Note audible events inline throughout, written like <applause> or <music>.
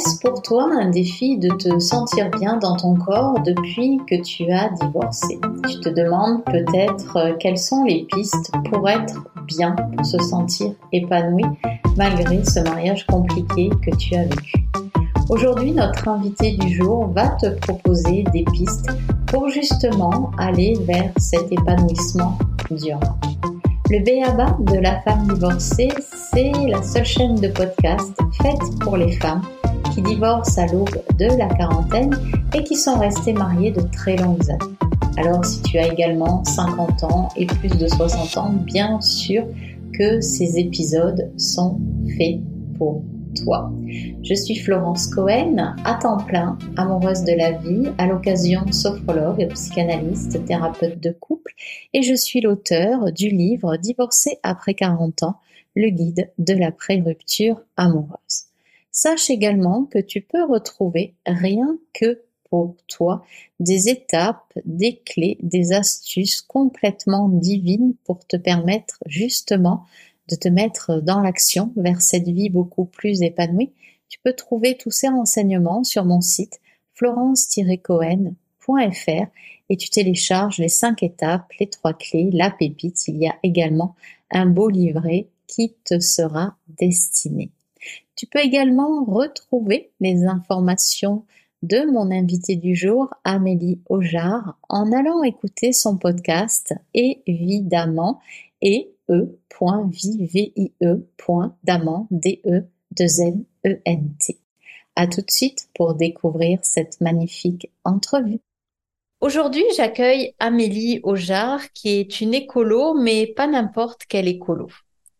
Est-ce pour toi un défi de te sentir bien dans ton corps depuis que tu as divorcé Tu te demandes peut-être euh, quelles sont les pistes pour être bien, pour se sentir épanoui malgré ce mariage compliqué que tu as vécu. Aujourd'hui, notre invité du jour va te proposer des pistes pour justement aller vers cet épanouissement durable. Le BABA de la femme divorcée, c'est la seule chaîne de podcast faite pour les femmes qui divorcent à l'aube de la quarantaine et qui sont restées mariées de très longues années. Alors si tu as également 50 ans et plus de 60 ans, bien sûr que ces épisodes sont faits pour toi. Je suis Florence Cohen, à temps plein, amoureuse de la vie, à l'occasion sophrologue, psychanalyste, thérapeute de couple, et je suis l'auteur du livre Divorcé après 40 ans, le guide de la pré-rupture amoureuse. Sache également que tu peux retrouver rien que pour toi des étapes, des clés, des astuces complètement divines pour te permettre justement de te mettre dans l'action vers cette vie beaucoup plus épanouie, tu peux trouver tous ces renseignements sur mon site florence-cohen.fr et tu télécharges les cinq étapes, les trois clés, la pépite. Il y a également un beau livret qui te sera destiné. Tu peux également retrouver les informations de mon invité du jour, Amélie Ojard, en allant écouter son podcast évidemment et e.vie.damant, D-E, 2 N, E-N-T. À tout de suite pour découvrir cette magnifique entrevue. Aujourd'hui, j'accueille Amélie Ojard, qui est une écolo, mais pas n'importe quelle écolo.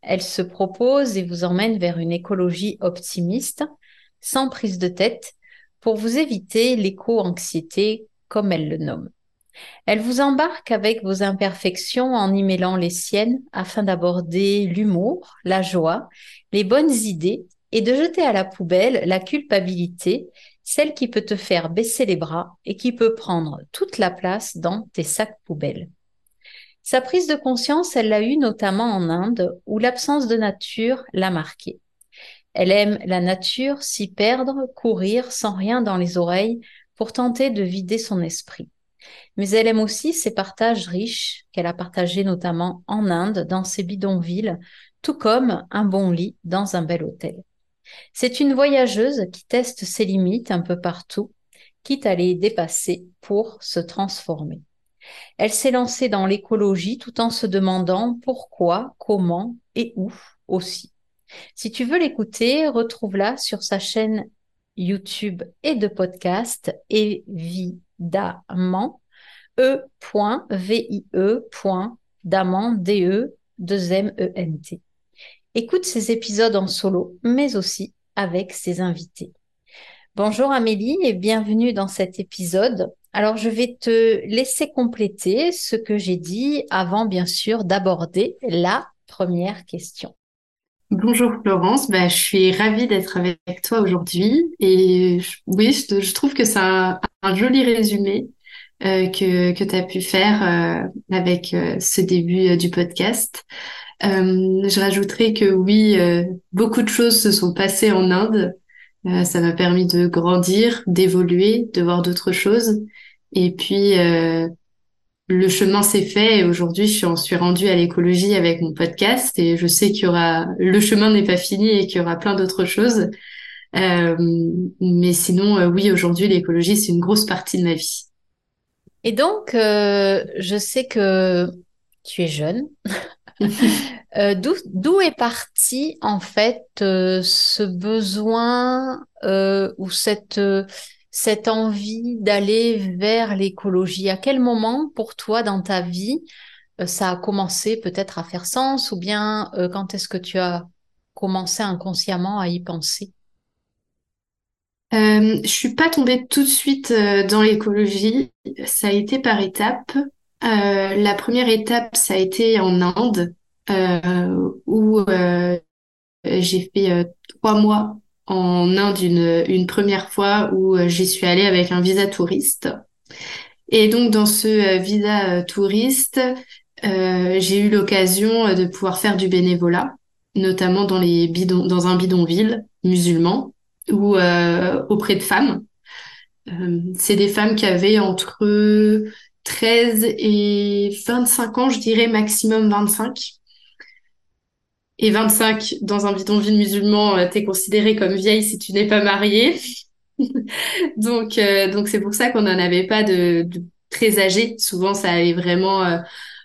Elle se propose et vous emmène vers une écologie optimiste, sans prise de tête, pour vous éviter l'éco-anxiété, comme elle le nomme. Elle vous embarque avec vos imperfections en y mêlant les siennes afin d'aborder l'humour, la joie, les bonnes idées et de jeter à la poubelle la culpabilité, celle qui peut te faire baisser les bras et qui peut prendre toute la place dans tes sacs poubelles. Sa prise de conscience, elle l'a eue notamment en Inde, où l'absence de nature l'a marquée. Elle aime la nature, s'y perdre, courir sans rien dans les oreilles pour tenter de vider son esprit mais elle aime aussi ses partages riches qu'elle a partagés notamment en Inde, dans ses bidonvilles, tout comme un bon lit dans un bel hôtel. C'est une voyageuse qui teste ses limites un peu partout, quitte à les dépasser pour se transformer. Elle s'est lancée dans l'écologie tout en se demandant pourquoi, comment et où aussi. Si tu veux l'écouter, retrouve-la sur sa chaîne YouTube et de podcast évidemment e.vie.damant, D-E, 2 M E N T. Écoute ces épisodes en solo, mais aussi avec ses invités. Bonjour Amélie et bienvenue dans cet épisode. Alors je vais te laisser compléter ce que j'ai dit avant bien sûr d'aborder la première question. Bonjour Florence, bah, je suis ravie d'être avec toi aujourd'hui et oui, je, trouve que c'est un, joli résumé euh, que, que tu as pu faire euh, avec euh, ce début du podcast. je rajouterai que oui, beaucoup de choses se sont passées en Inde. Ça m'a permis de grandir, d'évoluer, de voir d'autres choses. Et puis, le chemin s'est fait et aujourd'hui, je suis, rendue à l'écologie avec mon podcast et je sais qu'il y aura, le chemin n'est pas fini et qu'il y aura plein d'autres choses. mais sinon, oui, aujourd'hui, l'écologie, c'est une grosse partie de ma vie. Et donc, euh, je sais que tu es jeune. <laughs> euh, D'où est parti en fait euh, ce besoin euh, ou cette cette envie d'aller vers l'écologie? À quel moment pour toi dans ta vie ça a commencé peut-être à faire sens ou bien quand est-ce que tu as commencé inconsciemment à y penser? Euh, je suis pas tombée tout de suite dans l'écologie. Ça a été par étapes. Euh, la première étape, ça a été en Inde, euh, où euh, j'ai fait trois mois en Inde une, une première fois où j'y suis allée avec un visa touriste. Et donc dans ce visa touriste, j'ai eu l'occasion de pouvoir faire du bénévolat, notamment dans les bidons, dans un bidonville musulman. ou auprès de femmes. c'est des femmes qui avaient entre 13 et 25 ans, je dirais maximum 25. Et 25 dans un bidonville musulman, t'es considérée comme vieille si tu n'es pas mariée. <laughs> donc, euh, donc c'est pour ça qu'on n'en avait pas de, très âgés. Souvent, ça allait vraiment euh,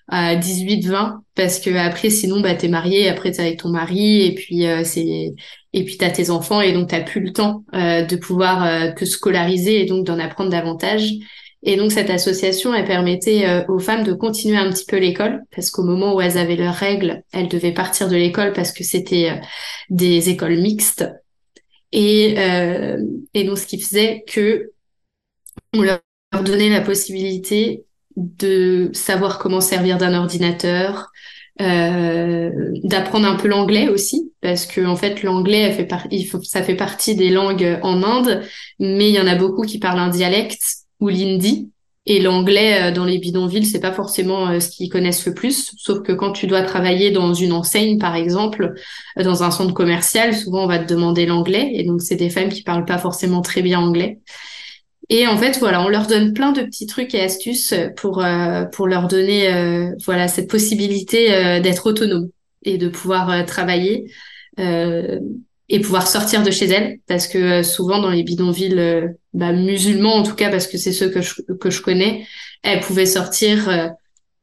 à 18, 20, parce que après, sinon, bah, t'es marié, après t'es avec ton mari, et puis euh, c'est, et puis t'as tes enfants, et donc t'as plus le temps de pouvoir te scolariser et donc d'en apprendre davantage. Et donc cette association, elle permettait aux femmes de continuer un petit peu l'école, parce qu'au moment où elles avaient leurs règles, elles devaient partir de l'école parce que c'était des écoles mixtes. Et, euh, et donc, ce qui faisait que on leur donnait la possibilité de savoir comment servir d'un ordinateur, euh, d'apprendre un peu l'anglais aussi, parce que en fait l'anglais, ça fait partie des langues en Inde, mais il y en a beaucoup qui parlent un dialecte ou l'hindi. Et l'anglais euh, dans les bidonvilles, c'est pas forcément euh, ce qu'ils connaissent le plus. Sauf que quand tu dois travailler dans une enseigne, par exemple, euh, dans un centre commercial, souvent on va te demander l'anglais. Et donc c'est des femmes qui parlent pas forcément très bien anglais. Et en fait, voilà, on leur donne plein de petits trucs et astuces pour pour leur donner voilà cette possibilité d'être autonome et de pouvoir travailler et pouvoir sortir de chez elles parce que souvent dans les bidonvilles bah, musulmans en tout cas parce que c'est ceux que je, que je connais, elles pouvaient sortir euh,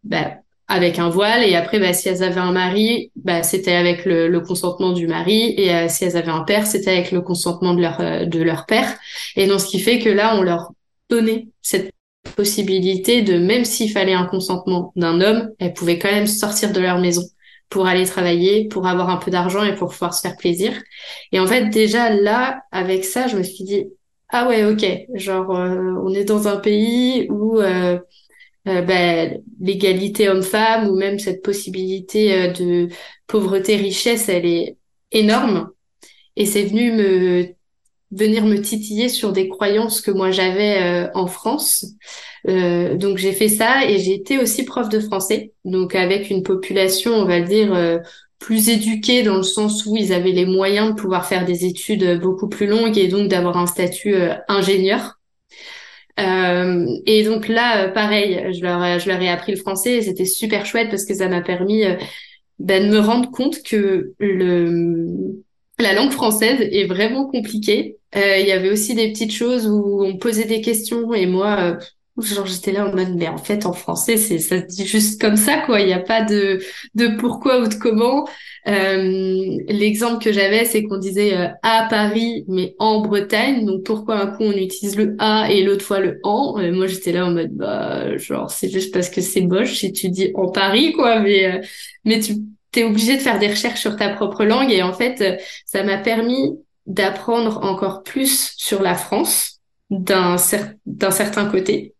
bah, avec un voile et après bah, si elles avaient un mari, bah, c'était avec le, le, consentement du mari et euh, si elles avaient un père, c'était avec le consentement de leur euh, de leur père. Et donc ce qui fait que là on leur donnait cette possibilité de même s'il fallait un consentement d'un homme, elles pouvaient quand même sortir de leur maison pour aller travailler, pour avoir un peu d'argent et pour pouvoir se faire plaisir. Et en fait, déjà là, avec ça, je me suis dit, ah ouais, ok, genre euh, on est dans un pays où euh, euh ben, l'égalité homme-femme ou même cette possibilité euh, de pauvreté-richesse, elle est énorme. Et c'est venu me venir me titiller sur des croyances que moi j'avais en France. donc j'ai fait ça et j'ai été aussi prof de français, donc avec une population, on va dire, plus éduqués dans le sens où ils avaient les moyens de pouvoir faire des études beaucoup plus longues et donc d'avoir un statut euh, ingénieur. Euh, et donc là, euh, pareil, je leur, je leur ai appris le français et c'était super chouette parce que ça m'a permis ben, de me rendre compte que le, la langue française est vraiment compliquée. Il y avait aussi des petites choses où on posait des questions et moi, Genre j'étais là en mode mais en fait en français c'est ça se dit juste comme ça quoi. Il n'y a pas de de pourquoi ou de comment. Euh, l'exemple que j'avais c'est qu'on disait euh, à Paris mais en Bretagne. Donc pourquoi un coup on utilise le a et l'autre fois le en? Et moi j'étais là en mode bah genre c'est juste parce que c'est moche si tu dis en Paris quoi. Mais euh, mais tu t'es obligé de faire des recherches sur ta propre langue. Et en fait ça m'a permis d'apprendre encore plus sur la France d'un certain côté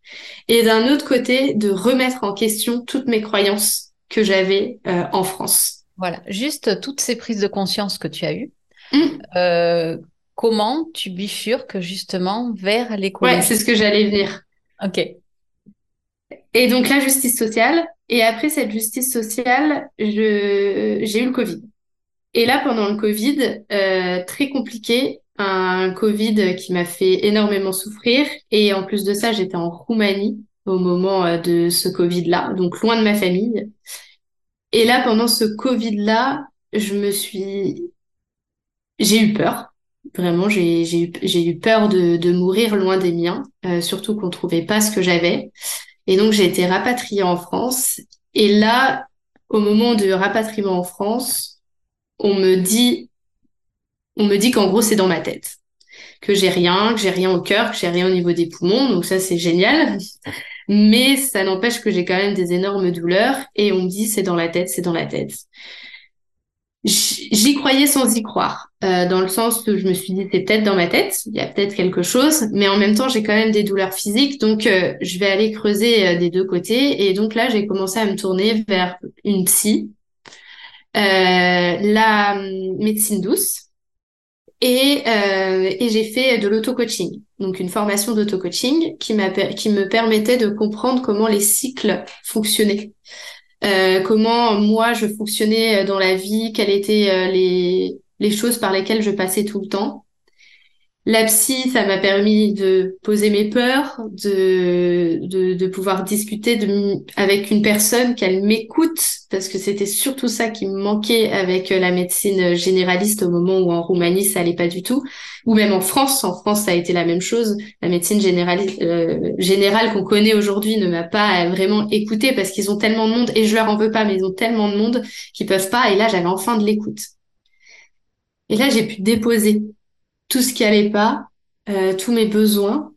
et d'un autre côté de remettre en question toutes mes croyances que j'avais euh, en France. Voilà, juste toutes ces prises de conscience que tu as eues. Mmh. Euh, comment tu bifurques justement vers l'écologie? Ouais, c'est ce que j'allais venir. Ok. Et donc la justice sociale. Et après cette justice sociale, j'ai eu le Covid. Et là, pendant le Covid, euh, très compliqué, un Covid qui m'a fait énormément souffrir. Et en plus de ça, j'étais en Roumanie au moment euh, de ce Covid-là, donc loin de ma famille. Et là, pendant ce Covid-là, je me suis... J'ai eu peur. Vraiment, j'ai eu, peur de, de mourir loin des miens, euh, surtout qu'on trouvait pas ce que j'avais. Et donc, j'ai été rapatriée en France. Et là, au moment de rapatriement en France, on me dit on me dit qu'en gros, c'est dans ma tête. Que j'ai rien, que j'ai rien au cœur, que j'ai rien au niveau des poumons. Donc ça, c'est génial. Mais ça n'empêche que j'ai quand même des énormes douleurs. Et on me dit, c'est dans la tête, c'est dans la tête. J'y croyais sans y croire, euh, dans le sens que je me suis dit, c'est peut-être dans ma tête, il y a peut-être quelque chose, mais en même temps, j'ai quand même des douleurs physiques, donc euh, je vais aller creuser euh, des deux côtés. Et donc là, j'ai commencé à me tourner vers une psy, la hum, médecine douce, et, euh, et j'ai fait de l'auto-coaching, donc une formation d'auto-coaching qui, qui me permettait de comprendre comment les cycles fonctionnaient, euh, comment moi je fonctionnais dans la vie, quelles étaient euh, les choses par lesquelles je passais tout le temps. La psy, ça m'a permis de poser mes peurs, de, de, pouvoir discuter avec une personne, qu'elle m'écoute, parce que c'était surtout ça qui me manquait avec la médecine généraliste au moment où en Roumanie, ça allait pas du tout, ou même en France. En France, ça a été la même chose. La médecine généraliste, euh, générale qu'on connaît aujourd'hui ne m'a pas vraiment écouté parce qu'ils ont tellement de monde, et je leur en veux pas, mais ils ont tellement de monde qu'ils peuvent pas, et là, j'avais enfin de l'écoute. Et là, j'ai pu déposer tout ce qui allait pas, euh, tous mes besoins.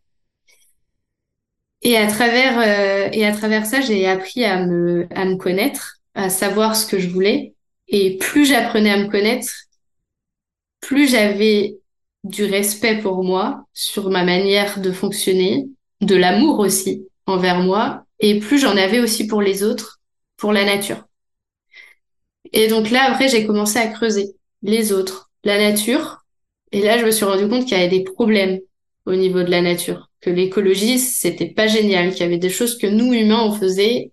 Et à travers euh, et à travers ça, j'ai appris à me à me connaître, à savoir ce que je voulais. Et plus j'apprenais à me connaître, plus j'avais du respect pour moi, sur ma manière de fonctionner, de l'amour aussi envers moi, et plus j'en avais aussi pour les autres, pour la nature. Et donc là, après, j'ai commencé à creuser les autres, la nature, et là, je me suis rendu compte qu'il y avait des problèmes au niveau de la nature, que l'écologie, c'était pas génial, qu'il y avait des choses que nous, humains, on faisait,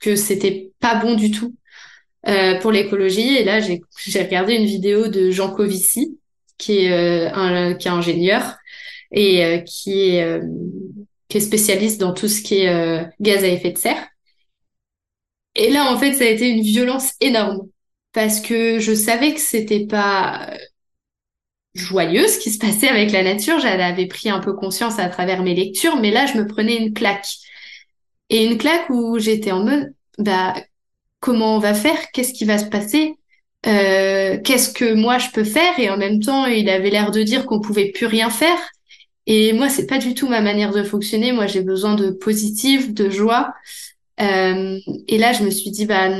que c'était pas bon du tout euh, pour l'écologie. Et là, j'ai regardé une vidéo de Jean Covici, qui est, euh, un, qui est ingénieur et euh, qui, est, qui est spécialiste dans tout ce qui est gaz à effet de serre. Et là, en fait, ça a été une violence énorme parce que je savais que c'était pas joyeux ce qui se passait avec la nature. J'avais pris un peu conscience à travers mes lectures, mais là, je me prenais une claque. Et une claque où j'étais en mode, bah, comment on va faire? Qu'est-ce qui va se passer? Euh, Qu'est-ce que moi je peux faire? Et en même temps, il avait l'air de dire qu'on pouvait plus rien faire. Et moi, c'est pas du tout ma manière de fonctionner. Moi, j'ai besoin de positif, de joie. Euh, et là, je me suis dit, bah,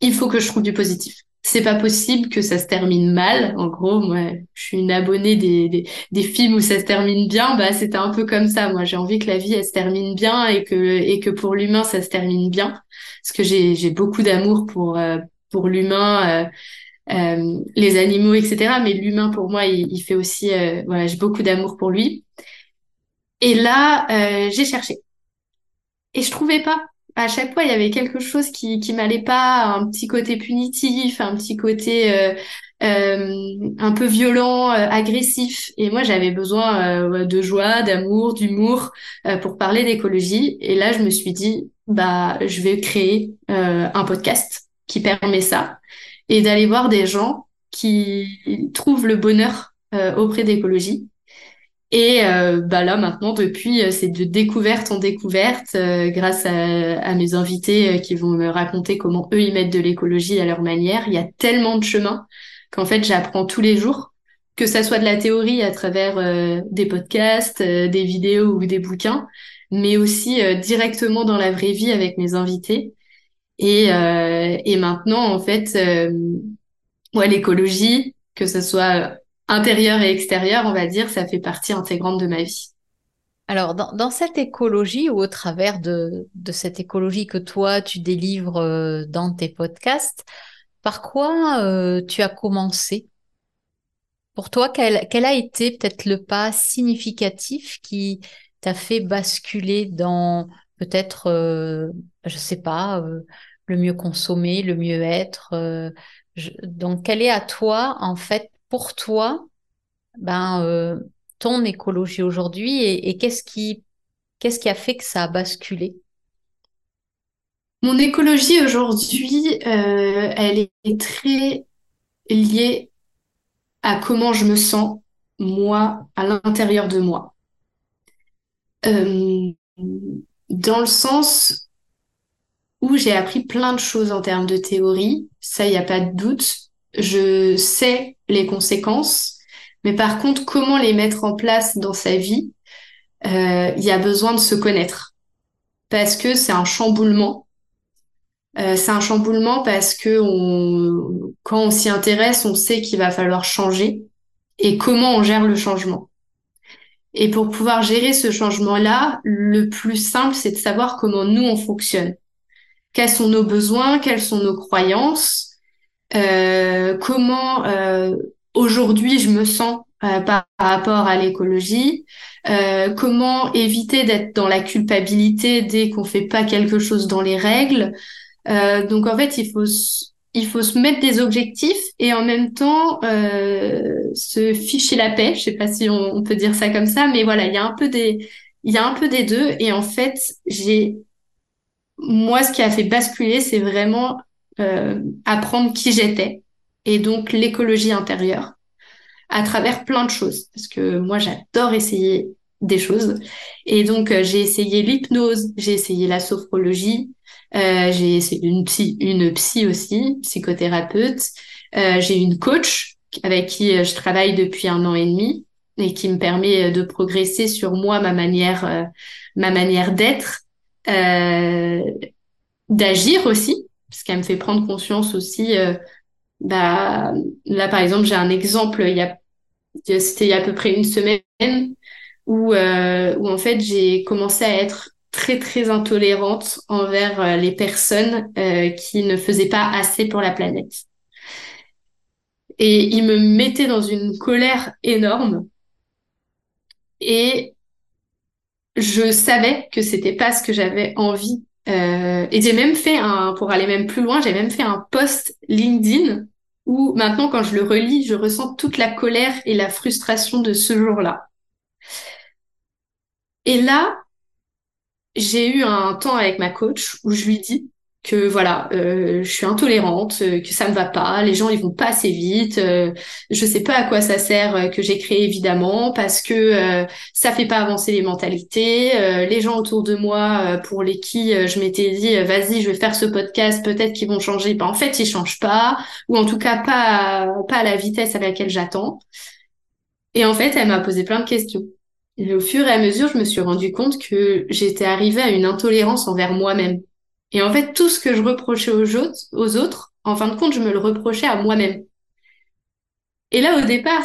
il faut que je trouve du positif c'est pas possible que ça se termine mal. En gros, moi, je suis une abonnée des, des, films où ça se termine bien. Bah, c'était un peu comme ça. Moi, j'ai envie que la vie, elle se termine bien et que, et que pour l'humain, ça se termine bien. Parce que j'ai, j'ai beaucoup d'amour pour, euh, pour l'humain, euh, euh, les animaux, etc. Mais l'humain, pour moi, il, il fait aussi, voilà, j'ai beaucoup d'amour pour lui. Et là, j'ai cherché. Et je trouvais pas à chaque fois, il y avait quelque chose qui qui m'allait pas, un petit côté punitif, un petit côté euh, euh, un peu violent, euh, agressif. Et moi, j'avais besoin de joie, d'amour, d'humour pour parler d'écologie. Et là, je me suis dit, bah, je vais créer un podcast qui permet ça et d'aller voir des gens qui trouvent le bonheur auprès d'écologie et euh, bah là maintenant depuis euh, c'est de découverte en découverte euh, grâce à, mes invités qui vont me raconter comment eux ils mettent de l'écologie à leur manière. Il y a tellement de chemins qu'en fait j'apprends tous les jours, que ça soit de la théorie à travers des podcasts, des vidéos ou des bouquins, mais aussi directement dans la vraie vie avec mes invités. Et, et maintenant en fait ouais l'écologie que ce soit intérieur et extérieur, on va dire, ça fait partie intégrante de ma vie. Alors, dans, cette écologie ou au travers de, cette écologie que toi, tu délivres euh, dans tes podcasts, par quoi euh, tu as commencé? Pour toi, quel, quel a été peut-être le pas significatif qui t'a fait basculer dans peut-être, euh, je sais pas, euh, le mieux consommer, le mieux être Donc, quel est à toi, en fait, pour toi ben, euh, ton écologie aujourd'hui et, qu'est-ce qui, qu'est-ce qui a fait que ça a basculé? Mon écologie aujourd'hui, euh, elle est très liée à comment je me sens, moi, à l'intérieur de moi. Euh, dans le sens où j'ai appris plein de choses en termes de théorie, ça, il n'y a pas de doute je sais les conséquences, mais par contre, comment les mettre en place dans sa vie, euh, il y a besoin de se connaître. Parce que c'est un chamboulement. Euh, c'est un chamboulement parce que on, quand on s'y intéresse, on sait qu'il va falloir changer et comment on gère le changement. Et pour pouvoir gérer ce changement-là, le plus simple, c'est de savoir comment nous, on fonctionne. Quels sont nos besoins, quelles sont nos croyances, comment euh, aujourd'hui je me sens euh, par, rapport à l'écologie, comment éviter d'être dans la culpabilité dès qu'on fait pas quelque chose dans les règles. donc en fait, il faut il faut se mettre des objectifs et en même temps euh, se ficher la paix. Je sais pas si on, peut dire ça comme ça, mais voilà, il y a un peu des, il y a un peu des deux. Et en fait, j'ai, moi, ce qui a fait basculer, c'est vraiment euh, apprendre qui j'étais et donc l'écologie intérieure à travers plein de choses. Parce que moi, j'adore essayer des choses. Et donc, euh, j'ai essayé l'hypnose, j'ai essayé la sophrologie, euh, j'ai essayé une psy, une psy aussi, psychothérapeute. Euh, j'ai une coach avec qui euh, je travaille depuis un an et demi et qui me permet de progresser sur moi, ma manière, ma manière d'être, d'agir aussi, parce qu'elle me fait prendre conscience aussi. bah, là, par exemple, j'ai un exemple. C'était il y a à peu près une semaine où, où en fait, j'ai commencé à être très très intolérante envers euh, les personnes euh, qui ne faisaient pas assez pour la planète. Et il me mettait dans une colère énorme. Et je savais que c'était pas ce que j'avais envie. Euh, et j'ai même fait un, pour aller même plus loin, j'ai même fait un post LinkedIn où maintenant quand je le relis, je ressens toute la colère et la frustration de ce jour-là. Et là, j'ai eu un temps avec ma coach où je lui dis que voilà, euh, je suis intolérante, euh, que ça ne va pas, les gens ils vont pas assez vite, euh, je sais pas à quoi ça sert euh, que j'ai créé évidemment parce que euh, ça fait pas avancer les mentalités, les gens autour de moi pour les qui je m'étais dit vas-y je vais faire ce podcast peut-être qu'ils vont changer, ben en fait ils changent pas ou en tout cas pas pas à la vitesse à laquelle j'attends. Et en fait elle m'a posé plein de questions. Et au fur et à mesure, je me suis rendu compte que j'étais arrivée à une intolérance envers moi-même. Et en fait, tout ce que je reprochais aux autres, en fin de compte, je me le reprochais à moi-même. Et là, au départ,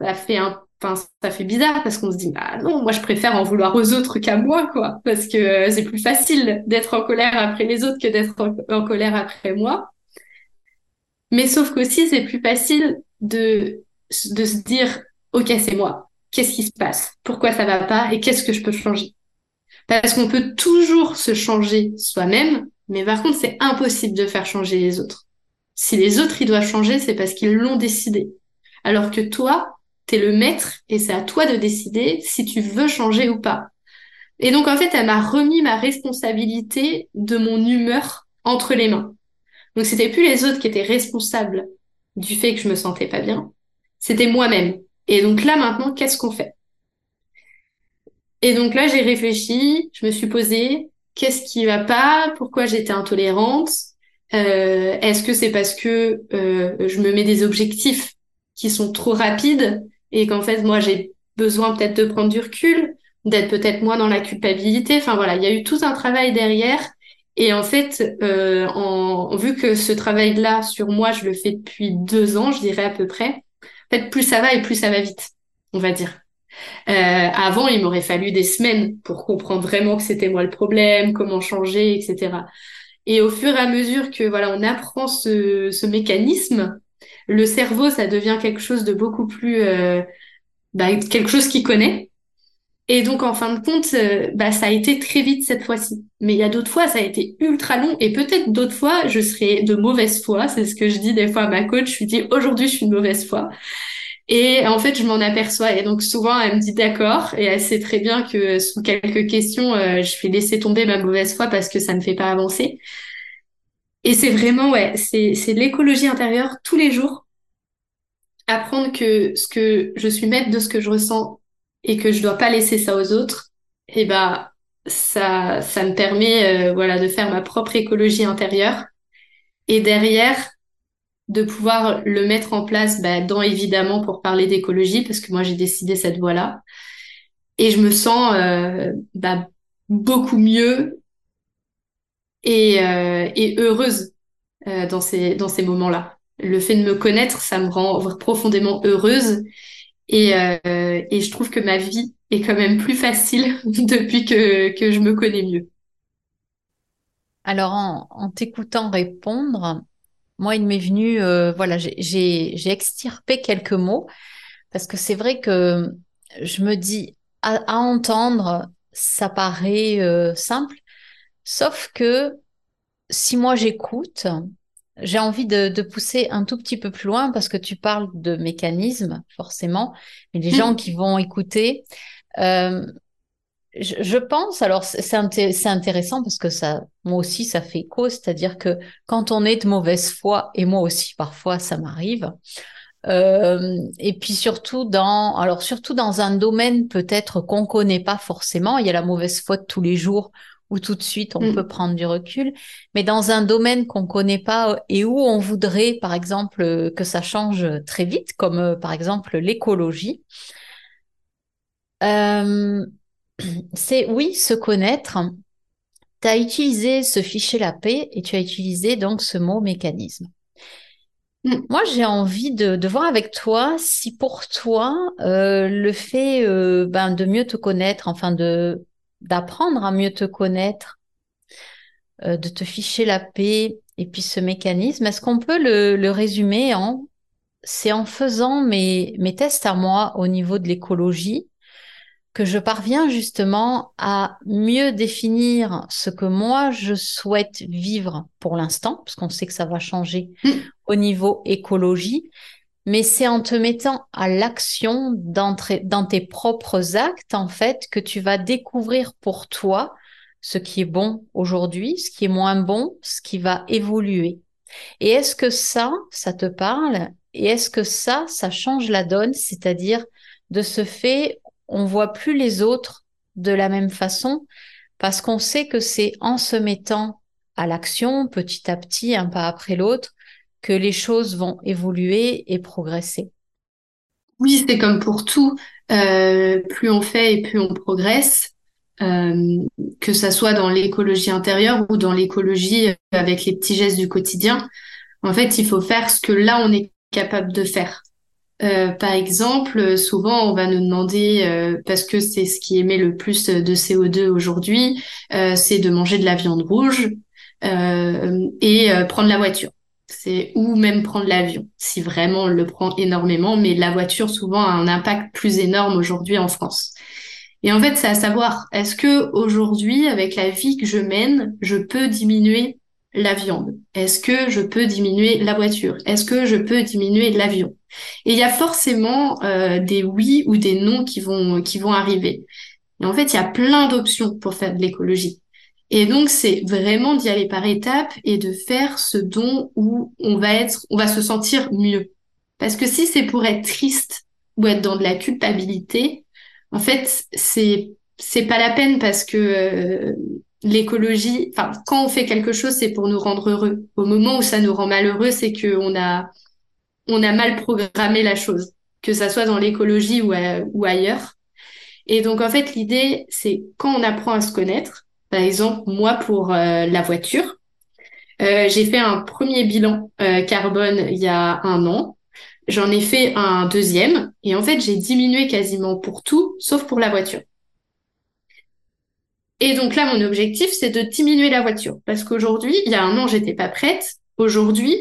ça fait un, enfin, ça fait bizarre parce qu'on se dit, bah non, moi, je préfère en vouloir aux autres qu'à moi, quoi, parce que euh, c'est plus facile d'être en colère après les autres que d'être en, colère après moi. Mais sauf qu'aussi, c'est plus facile de, de se dire, ok, c'est moi qu'est-ce qui se passe, pourquoi ça va pas? Et qu'est-ce que je peux changer? Parce qu'on peut toujours se changer soi-même, mais par contre, c'est impossible de faire changer les autres. Si les autres, ils doivent changer, c'est parce qu'ils l'ont décidé. Alors que toi, t'es le maître et c'est à toi de décider si tu veux changer ou pas. Et donc, en fait, elle m'a remis ma responsabilité de mon humeur entre les mains. Donc, c'était plus les autres qui étaient responsables du fait que je me sentais pas bien. C'était moi-même. Et donc là, maintenant, qu'est-ce qu'on fait? Et donc là, j'ai réfléchi, je me suis posé, qu'est-ce qui va pas? Pourquoi j'étais intolérante? Euh, Est-ce que c'est parce que euh, je me mets des objectifs qui sont trop rapides et qu'en fait, moi, j'ai besoin peut-être de prendre du recul, d'être peut-être moins dans la culpabilité? Enfin voilà, il y a eu tout un travail derrière. Et en fait, euh, en, vu que ce travail-là sur moi, je le fais depuis deux ans, je dirais à peu près, en fait, plus ça va et plus ça va vite, on va dire. Euh, avant, il m'aurait fallu des semaines pour comprendre vraiment que c'était moi le problème, comment changer, etc. Et au fur et à mesure que voilà, on apprend ce, ce mécanisme, le cerveau, ça devient quelque chose de beaucoup plus, euh, bah, quelque chose qu'il connaît. Et donc, en fin de compte, euh, bah, ça a été très vite cette fois-ci. Mais il y a d'autres fois, ça a été ultra long. Et peut-être d'autres fois, je serai de mauvaise foi. C'est ce que je dis des fois à ma coach. Je lui dis, aujourd'hui, je suis de mauvaise foi. Et en fait, je m'en aperçois. Et donc, souvent, elle me dit d'accord. Et elle sait très bien que sous quelques questions, euh, je vais laisser tomber ma mauvaise foi parce que ça ne fait pas avancer. Et c'est vraiment, ouais, c'est, c'est l'écologie intérieure tous les jours. Apprendre que ce que je suis maître de ce que je ressens et que je dois pas laisser ça aux autres, et eh ben ça ça me permet euh, voilà de faire ma propre écologie intérieure et derrière de pouvoir le mettre en place bah, dans évidemment pour parler d'écologie parce que moi j'ai décidé cette voie-là et je me sens euh, bah, beaucoup mieux et, euh, heureuse dans ces dans ces moments-là. Le fait de me connaître, ça me rend profondément heureuse et, euh, je trouve que ma vie est quand même plus facile <laughs> depuis que, que je me connais mieux. Alors, en, en t'écoutant répondre, moi, il m'est venu, euh, voilà, j'ai extirpé quelques mots parce que c'est vrai que je me dis, à, à entendre, ça paraît euh, simple, sauf que si moi j'écoute, j'ai envie de, pousser un tout petit peu plus loin parce que tu parles de mécanismes, forcément, mais les gens mm. qui vont écouter, euh, je, pense, alors c'est intéressant parce que ça, moi aussi, ça fait écho, c'est-à-dire que quand on est de mauvaise foi, et moi aussi parfois ça m'arrive, euh, et puis surtout dans, alors surtout dans un domaine peut-être qu'on connaît pas forcément, il y a la mauvaise foi de tous les jours où tout de suite on mm. peut prendre du recul, mais dans un domaine qu'on connaît pas et où on voudrait, par exemple, que ça change très vite, comme euh, par exemple l'écologie. Euh, c'est oui, se connaître. Tu as utilisé ce fichier la paix et tu as utilisé donc ce mot mécanisme. Mm. Moi, j'ai envie de, voir avec toi si pour toi, euh, le fait ben, de mieux te connaître, enfin de d'apprendre à mieux te connaître, euh, de te ficher la paix et puis ce mécanisme, est-ce qu'on peut le, résumer en c'est en faisant mes, mes tests à moi au niveau de l'écologie que je parviens justement à mieux définir ce que moi je souhaite vivre pour l'instant, parce qu'on sait que ça va changer mm. au niveau écologie, mais c'est en te mettant à l'action dans, dans tes propres actes, en fait, que tu vas découvrir pour toi ce qui est bon aujourd'hui, ce qui est moins bon, ce qui va évoluer. Et est-ce que ça, ça te parle? Et est-ce que ça, ça change la donne? C'est-à-dire, de ce fait, on voit plus les autres de la même façon parce qu'on sait que c'est en se mettant à l'action petit à petit, un pas après l'autre, que les choses vont évoluer et progresser. Oui, c'est comme pour tout. Euh, plus on fait et plus on progresse, euh, que ça soit dans l'écologie intérieure ou dans l'écologie avec les petits gestes du quotidien. En fait, il faut faire ce que là on est capable de faire. Euh, par exemple, souvent on va nous demander, parce que c'est ce qui émet le plus de CO2 aujourd'hui, c'est de manger de la viande rouge et prendre la voiture c'est ou même prendre l'avion, si vraiment on le prend énormément, mais la voiture souvent a un impact plus énorme aujourd'hui en France. Et en fait, c'est à savoir, est-ce que aujourd'hui, avec la vie que je mène, je peux diminuer la viande Est-ce que je peux diminuer la voiture? Est-ce que je peux diminuer l'avion? Et il y a forcément euh, des oui ou des non qui vont qui vont arriver. Et en fait, il y a plein d'options pour faire de l'écologie. Et donc, c'est vraiment d'y aller par étapes et de faire ce dont où on va être, on va se sentir mieux. Parce que si c'est pour être triste ou être dans de la culpabilité, en fait, c'est c'est pas la peine parce que euh, l'écologie, enfin, quand on fait quelque chose, c'est pour nous rendre heureux. Au moment où ça nous rend malheureux, c'est que on a on a mal programmé la chose, que ça soit dans l'écologie ou, ou ailleurs. Et donc, en fait, l'idée, c'est quand on apprend à se connaître, par exemple, moi, pour euh, la voiture, euh, j'ai fait un premier bilan euh, carbone il y a un an. J'en ai fait un deuxième et en fait, j'ai diminué quasiment pour tout, sauf pour la voiture. Et donc là, mon objectif, c'est de diminuer la voiture. Parce qu'aujourd'hui, il y a un an, j'étais pas prête. Aujourd'hui,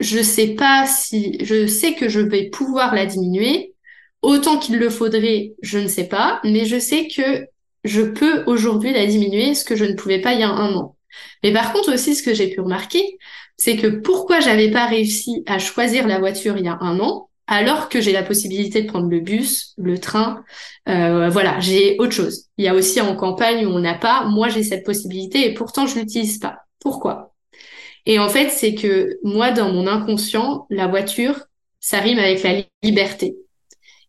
je sais pas si, je sais que je vais pouvoir la diminuer. Autant qu'il le faudrait, je ne sais pas, mais je sais que je peux aujourd'hui la diminuer, ce que je ne pouvais pas il y a un an. Mais par contre aussi, ce que j'ai pu remarquer, c'est que pourquoi j'avais pas réussi à choisir la voiture il y a un an, alors que j'ai la possibilité de prendre le bus, le train, euh, voilà, j'ai autre chose. Il y a aussi en campagne où on n'a pas, moi j'ai cette possibilité et pourtant je l'utilise pas. Pourquoi? Et en fait, c'est que moi, dans mon inconscient, la voiture, ça rime avec la liberté.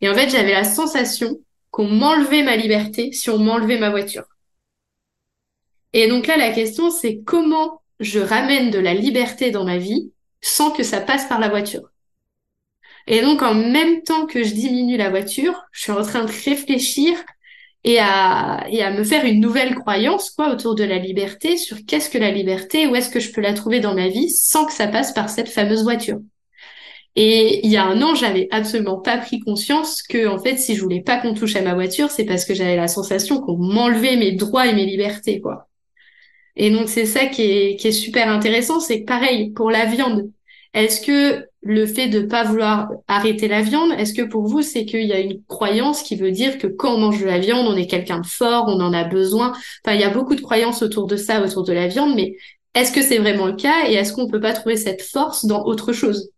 Et en fait, j'avais la sensation qu'on m'enlevait ma liberté si on m'enlevait ma voiture. Et donc là, la question, c'est comment je ramène de la liberté dans ma vie sans que ça passe par la voiture? Et donc, en même temps que je diminue la voiture, je suis en train de réfléchir et à, et à me faire une nouvelle croyance, quoi, autour de la liberté, sur qu'est-ce que la liberté, où est-ce que je peux la trouver dans ma vie sans que ça passe par cette fameuse voiture. Et il y a un an, j'avais absolument pas pris conscience que, en fait, si je voulais pas qu'on touche à ma voiture, c'est parce que j'avais la sensation qu'on m'enlevait mes droits et mes libertés, quoi. Et donc, c'est ça qui est, qui est super intéressant, c'est que pareil, pour la viande, est-ce que le fait de pas vouloir arrêter la viande, est-ce que pour vous, c'est qu'il y a une croyance qui veut dire que quand on mange de la viande, on est quelqu'un de fort, on en a besoin? Enfin, il y a beaucoup de croyances autour de ça, autour de la viande, mais est-ce que c'est vraiment le cas et est-ce qu'on peut pas trouver cette force dans autre chose?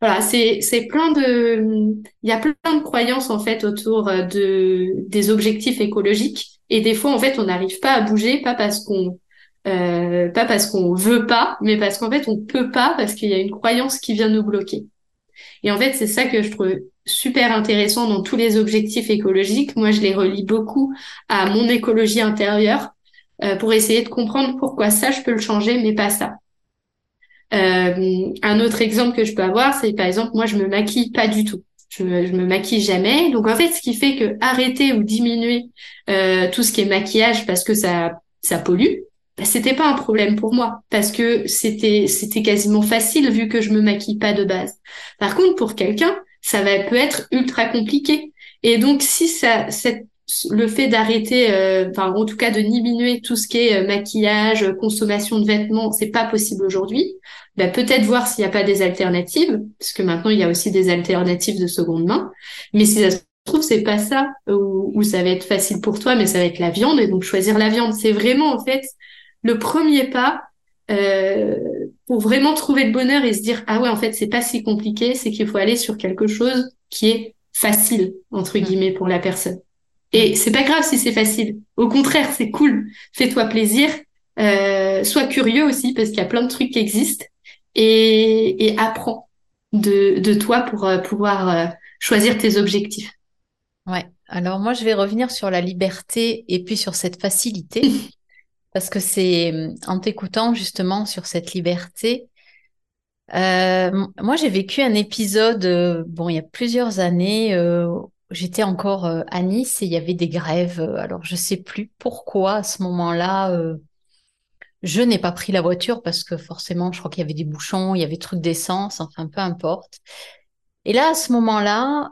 Voilà, c'est c'est plein de il y a plein de croyances en fait autour de des objectifs écologiques et des fois en fait on n'arrive pas à bouger pas parce qu'on euh, pas parce qu'on veut pas, mais parce qu'en fait on peut pas parce qu'il y a une croyance qui vient nous bloquer. Et en fait c'est ça que je trouve super intéressant dans tous les objectifs écologiques. Moi je les relie beaucoup à mon écologie intérieure euh, pour essayer de comprendre pourquoi ça je peux le changer mais pas ça. Euh, un autre exemple que je peux avoir, c'est par exemple, moi, je me maquille pas du tout. Je me, je me maquille jamais. Donc, en fait, ce qui fait que arrêter ou diminuer euh, tout ce qui est maquillage parce que ça, ça pollue, bah, c'était pas un problème pour moi parce que c'était, c'était quasiment facile vu que je me maquille pas de base. Par contre, pour quelqu'un, ça va peut être ultra compliqué. Et donc, si ça, cette le fait d'arrêter, euh, enfin en tout cas de diminuer tout ce qui est euh, maquillage, consommation de vêtements, c'est pas possible aujourd'hui. Ben, peut-être voir s'il n'y a pas des alternatives, parce que maintenant il y a aussi des alternatives de seconde main. Mais si ça se trouve c'est pas ça où, ça va être facile pour toi, mais ça va être la viande et donc choisir la viande, c'est vraiment en fait le premier pas euh, pour vraiment trouver le bonheur et se dire ah ouais en fait c'est pas si compliqué, c'est qu'il faut aller sur quelque chose qui est facile entre guillemets pour la personne. Et c'est pas grave si c'est facile. Au contraire, c'est cool. Fais-toi plaisir. Euh, sois curieux aussi parce qu'il y a plein de trucs qui existent et, et apprends de, de toi pour euh, pouvoir euh, choisir tes objectifs. Ouais. Alors moi, je vais revenir sur la liberté et puis sur cette facilité <laughs> parce que c'est en t'écoutant justement sur cette liberté. Euh, moi, j'ai vécu un épisode, bon, il y a plusieurs années, j'étais encore euh, à Nice et il y avait des grèves. Euh, alors, je sais plus pourquoi à ce moment-là, euh, je n'ai pas pris la voiture parce que forcément, je crois qu'il y avait des bouchons, il y avait des trucs d'essence, enfin, peu importe. Et là, à ce moment-là,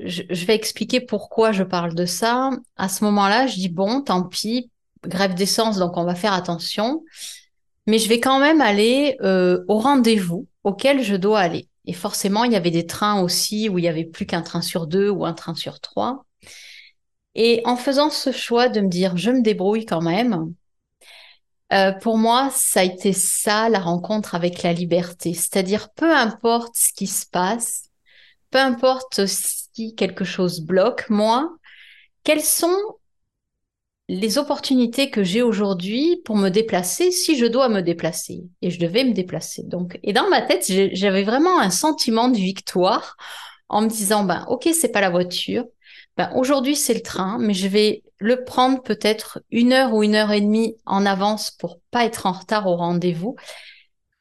je, je, vais expliquer pourquoi je parle de ça. À ce moment-là, je dis, bon, tant pis, grève d'essence, donc on va faire attention. Mais je vais quand même aller au rendez-vous auquel je dois aller. Et forcément, il y avait des trains aussi où il y avait plus qu'un train sur deux ou un train sur trois. Et en faisant ce choix de me dire, je me débrouille quand même, euh, pour moi, ça a été ça, la rencontre avec la liberté. C'est-à-dire, peu importe ce qui se passe, peu importe si quelque chose bloque, moi, quels sont les opportunités que j'ai aujourd'hui pour me déplacer si je dois me déplacer et je devais me déplacer. Donc, et dans ma tête, j'avais vraiment un sentiment de victoire en me disant, ben, ok, c'est pas la voiture. Ben, aujourd'hui, c'est le train, mais je vais le prendre peut-être une heure ou une heure et demie en avance pour pas être en retard au rendez-vous.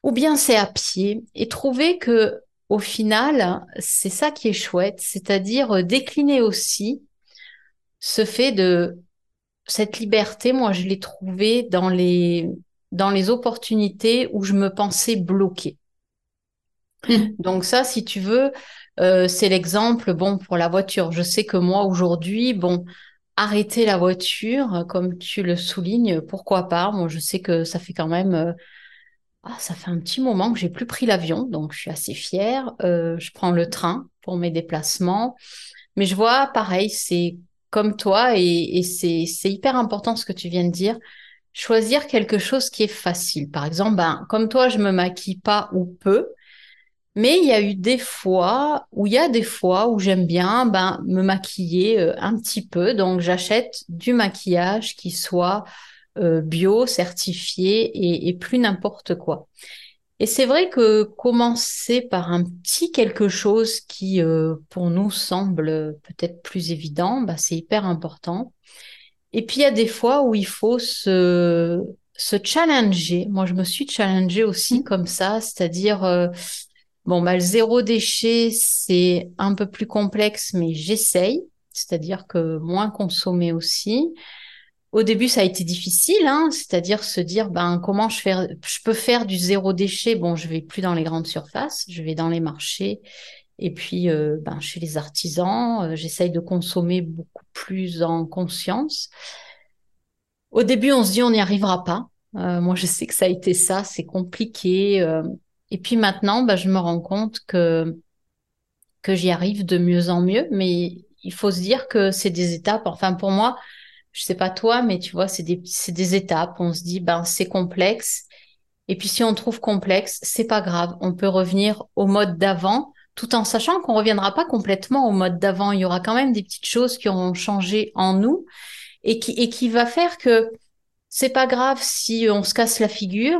Ou bien c'est à pied et trouver que, au final, c'est ça qui est chouette, c'est-à-dire décliner aussi ce fait de cette liberté, moi, je l'ai trouvée dans les, dans les opportunités où je me pensais bloquée. Hmm. Donc ça, si tu veux, euh, c'est l'exemple, bon, pour la voiture. Je sais que moi, aujourd'hui, bon, arrêter la voiture, comme tu le soulignes, pourquoi pas? Moi, je sais que ça fait quand même... Euh, ah, ça fait un petit moment que j'ai plus pris l'avion, donc je suis assez fière. Euh, je prends le train pour mes déplacements. Mais je vois, pareil, c'est comme toi et, c'est hyper important ce que tu viens de dire. Choisir quelque chose qui est facile. Par exemple, ben, comme toi, je me maquille pas ou peu, mais il y a eu des fois où il y a des fois où j'aime bien ben, me maquiller euh, un petit peu. Donc j'achète du maquillage qui soit euh, bio, certifié et plus n'importe quoi. Et c'est vrai que commencer par un petit quelque chose qui, euh, pour nous, semble peut-être plus évident, bah, c'est hyper important. Et puis, il y a des fois où il faut se, se challenger. Moi, je me suis challengée aussi mmh. comme ça, c'est-à-dire, euh, bon, bah, le zéro déchet, c'est un peu plus complexe, mais j'essaye. C'est-à-dire que moins consommer aussi. Au début, ça a été difficile, hein, c'est-à-dire se dire ben comment je je peux faire du zéro déchet? Bon, je vais plus dans les grandes surfaces, je vais dans les marchés et puis euh, ben chez les artisans, euh, j'essaye de consommer beaucoup plus en conscience. Au début, on se dit on n'y arrivera pas. Euh, moi, je sais que ça a été ça, c'est compliqué. et puis maintenant, ben, je me rends compte que que j'y arrive de mieux en mieux, mais il faut se dire que c'est des étapes. Enfin, pour moi, je sais pas toi, mais tu vois, c'est des, c'est des étapes. On se dit, ben, c'est complexe. Et puis si on trouve complexe, c'est pas grave, on peut revenir au mode d'avant, tout en sachant qu'on reviendra pas complètement au mode d'avant. Il y aura quand même des petites choses qui auront changé en nous et qui et qui va faire que c'est pas grave si on se casse la figure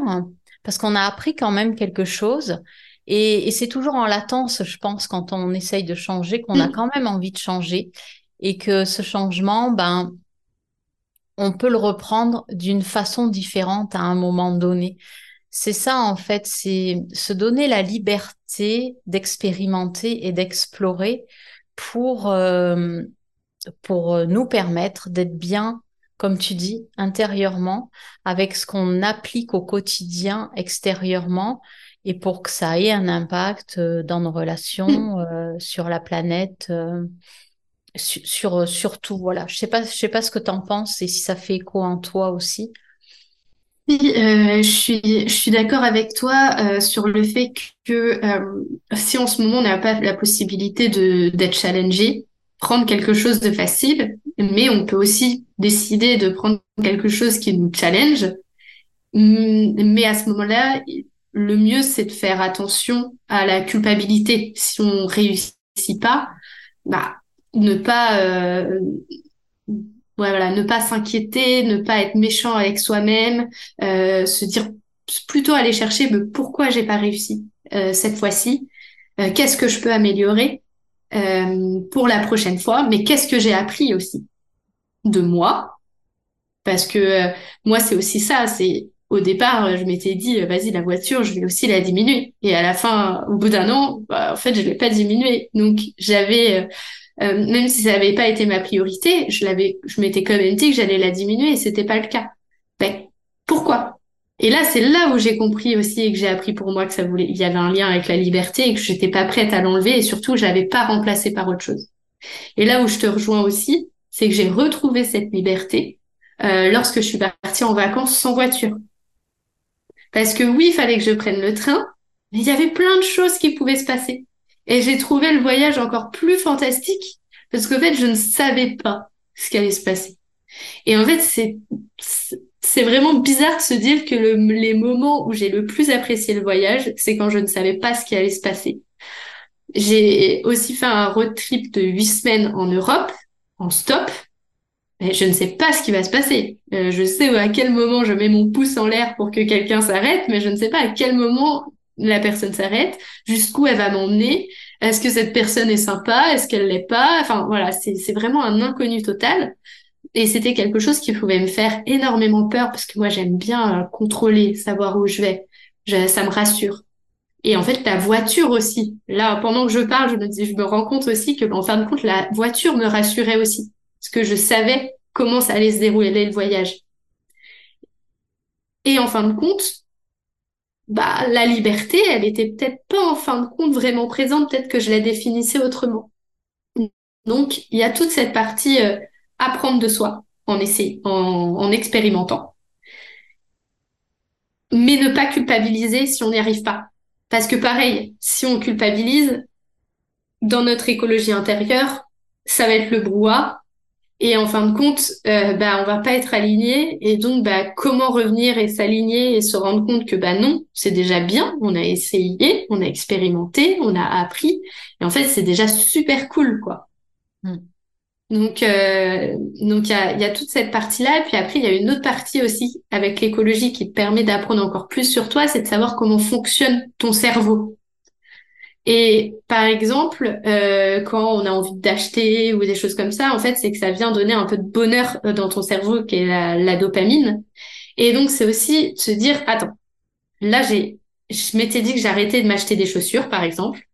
parce qu'on a appris quand même quelque chose. Et, et c'est toujours en latence, je pense, quand on essaye de changer, qu'on a mm. quand même envie de changer et que ce changement, ben, on peut le reprendre d'une façon différente à un moment donné. C'est ça, en fait, c'est se donner la liberté d'expérimenter et d'explorer pour, euh, pour nous permettre d'être bien, comme tu dis, intérieurement, avec ce qu'on applique au quotidien extérieurement, et pour que ça ait un impact euh, dans nos relations, euh, sur la planète sur, euh, sur, tout. Voilà. Je sais pas, je sais pas ce que tu en penses et si ça fait écho en toi aussi. Oui, euh, je suis, je suis d'accord avec toi euh, sur le fait que si en ce moment on n'a pas la possibilité de d'être challengé, prendre quelque chose de facile, mais on peut aussi décider de prendre quelque chose qui nous challenge. Hum, mais à ce moment-là, le mieux c'est de faire attention à la culpabilité. Si on réussit pas, bah ne pas euh, voilà ne pas s'inquiéter ne pas être méchant avec soi-même euh, se dire plutôt aller chercher mais pourquoi j'ai pas réussi euh, cette fois-ci qu'est-ce que je peux améliorer pour la prochaine fois mais qu'est-ce que j'ai appris aussi de moi? Parce que moi c'est aussi ça c'est au départ, je m'étais dit, vas-y, la voiture, je vais aussi la diminuer. Et à la fin, au bout d'un an, bah, en fait, je l'ai pas diminué. Donc, j'avais euh, même si ça n'avait pas été ma priorité, je l'avais, je m'étais quand même dit que j'allais la diminuer et c'était pas le cas. Ben, pourquoi? Et là, c'est là où j'ai compris aussi et que j'ai appris pour moi que ça voulait, il y avait un lien avec la liberté et que j'étais pas prête à l'enlever et surtout, je l'avais pas remplacé par autre chose. Et là où je te rejoins aussi, c'est que j'ai retrouvé cette liberté euh, lorsque je suis partie en vacances sans voiture. Parce que oui, il fallait que je prenne le train, mais il y avait plein de choses qui pouvaient se passer. Et j'ai trouvé le voyage encore plus fantastique parce qu'en fait, je ne savais pas ce qui allait se passer. Et en fait, c'est c'est vraiment bizarre de se dire que le, les moments où j'ai le plus apprécié le voyage, c'est quand je ne savais pas ce qui allait se passer. J'ai aussi fait un road trip de huit semaines en Europe, en stop. Et je ne sais pas ce qui va se passer. Euh, je sais à quel moment je mets mon pouce en l'air pour que quelqu'un s'arrête, mais je ne sais pas à quel moment la personne s'arrête, jusqu'où elle va m'emmener, est-ce que cette personne est sympa, est-ce qu'elle l'est pas, enfin voilà, c'est vraiment un inconnu total. Et c'était quelque chose qui pouvait me faire énormément peur parce que moi j'aime bien euh, contrôler, savoir où je vais, ça me rassure. Et en fait la voiture aussi, là pendant que je parle, je me dis, je me rends compte aussi que en fin de compte la voiture me rassurait aussi parce que je savais comment ça allait se dérouler le voyage. Et en fin de compte, bah, la liberté, elle était peut-être pas en fin de compte vraiment présente, peut-être que je la définissais autrement. Donc, il y a toute cette partie euh, apprendre de soi en essayant, en, expérimentant. Mais ne pas culpabiliser si on n'y arrive pas. Parce que pareil, si on culpabilise, dans notre écologie intérieure, ça va être le brouhaha et en fin de compte, euh, bah, on va pas être aligné. Et donc, bah, comment revenir et s'aligner et se rendre compte que bah non, c'est déjà bien. On a essayé, on a expérimenté, on a appris. Et en fait, c'est déjà super cool, quoi. Mm. Donc, euh, donc il y a, y a toute cette partie-là. Et puis après, il y a une autre partie aussi avec l'écologie qui te permet d'apprendre encore plus sur toi, c'est de savoir comment fonctionne ton cerveau. Et par exemple, euh, quand on a envie d'acheter ou des choses comme ça, en fait, c'est que ça vient donner un peu de bonheur euh, dans ton cerveau, qui est la, dopamine. Et donc, c'est aussi se dire, attends, là, j'ai, je m'étais dit que j'arrêtais de m'acheter des chaussures, par exemple.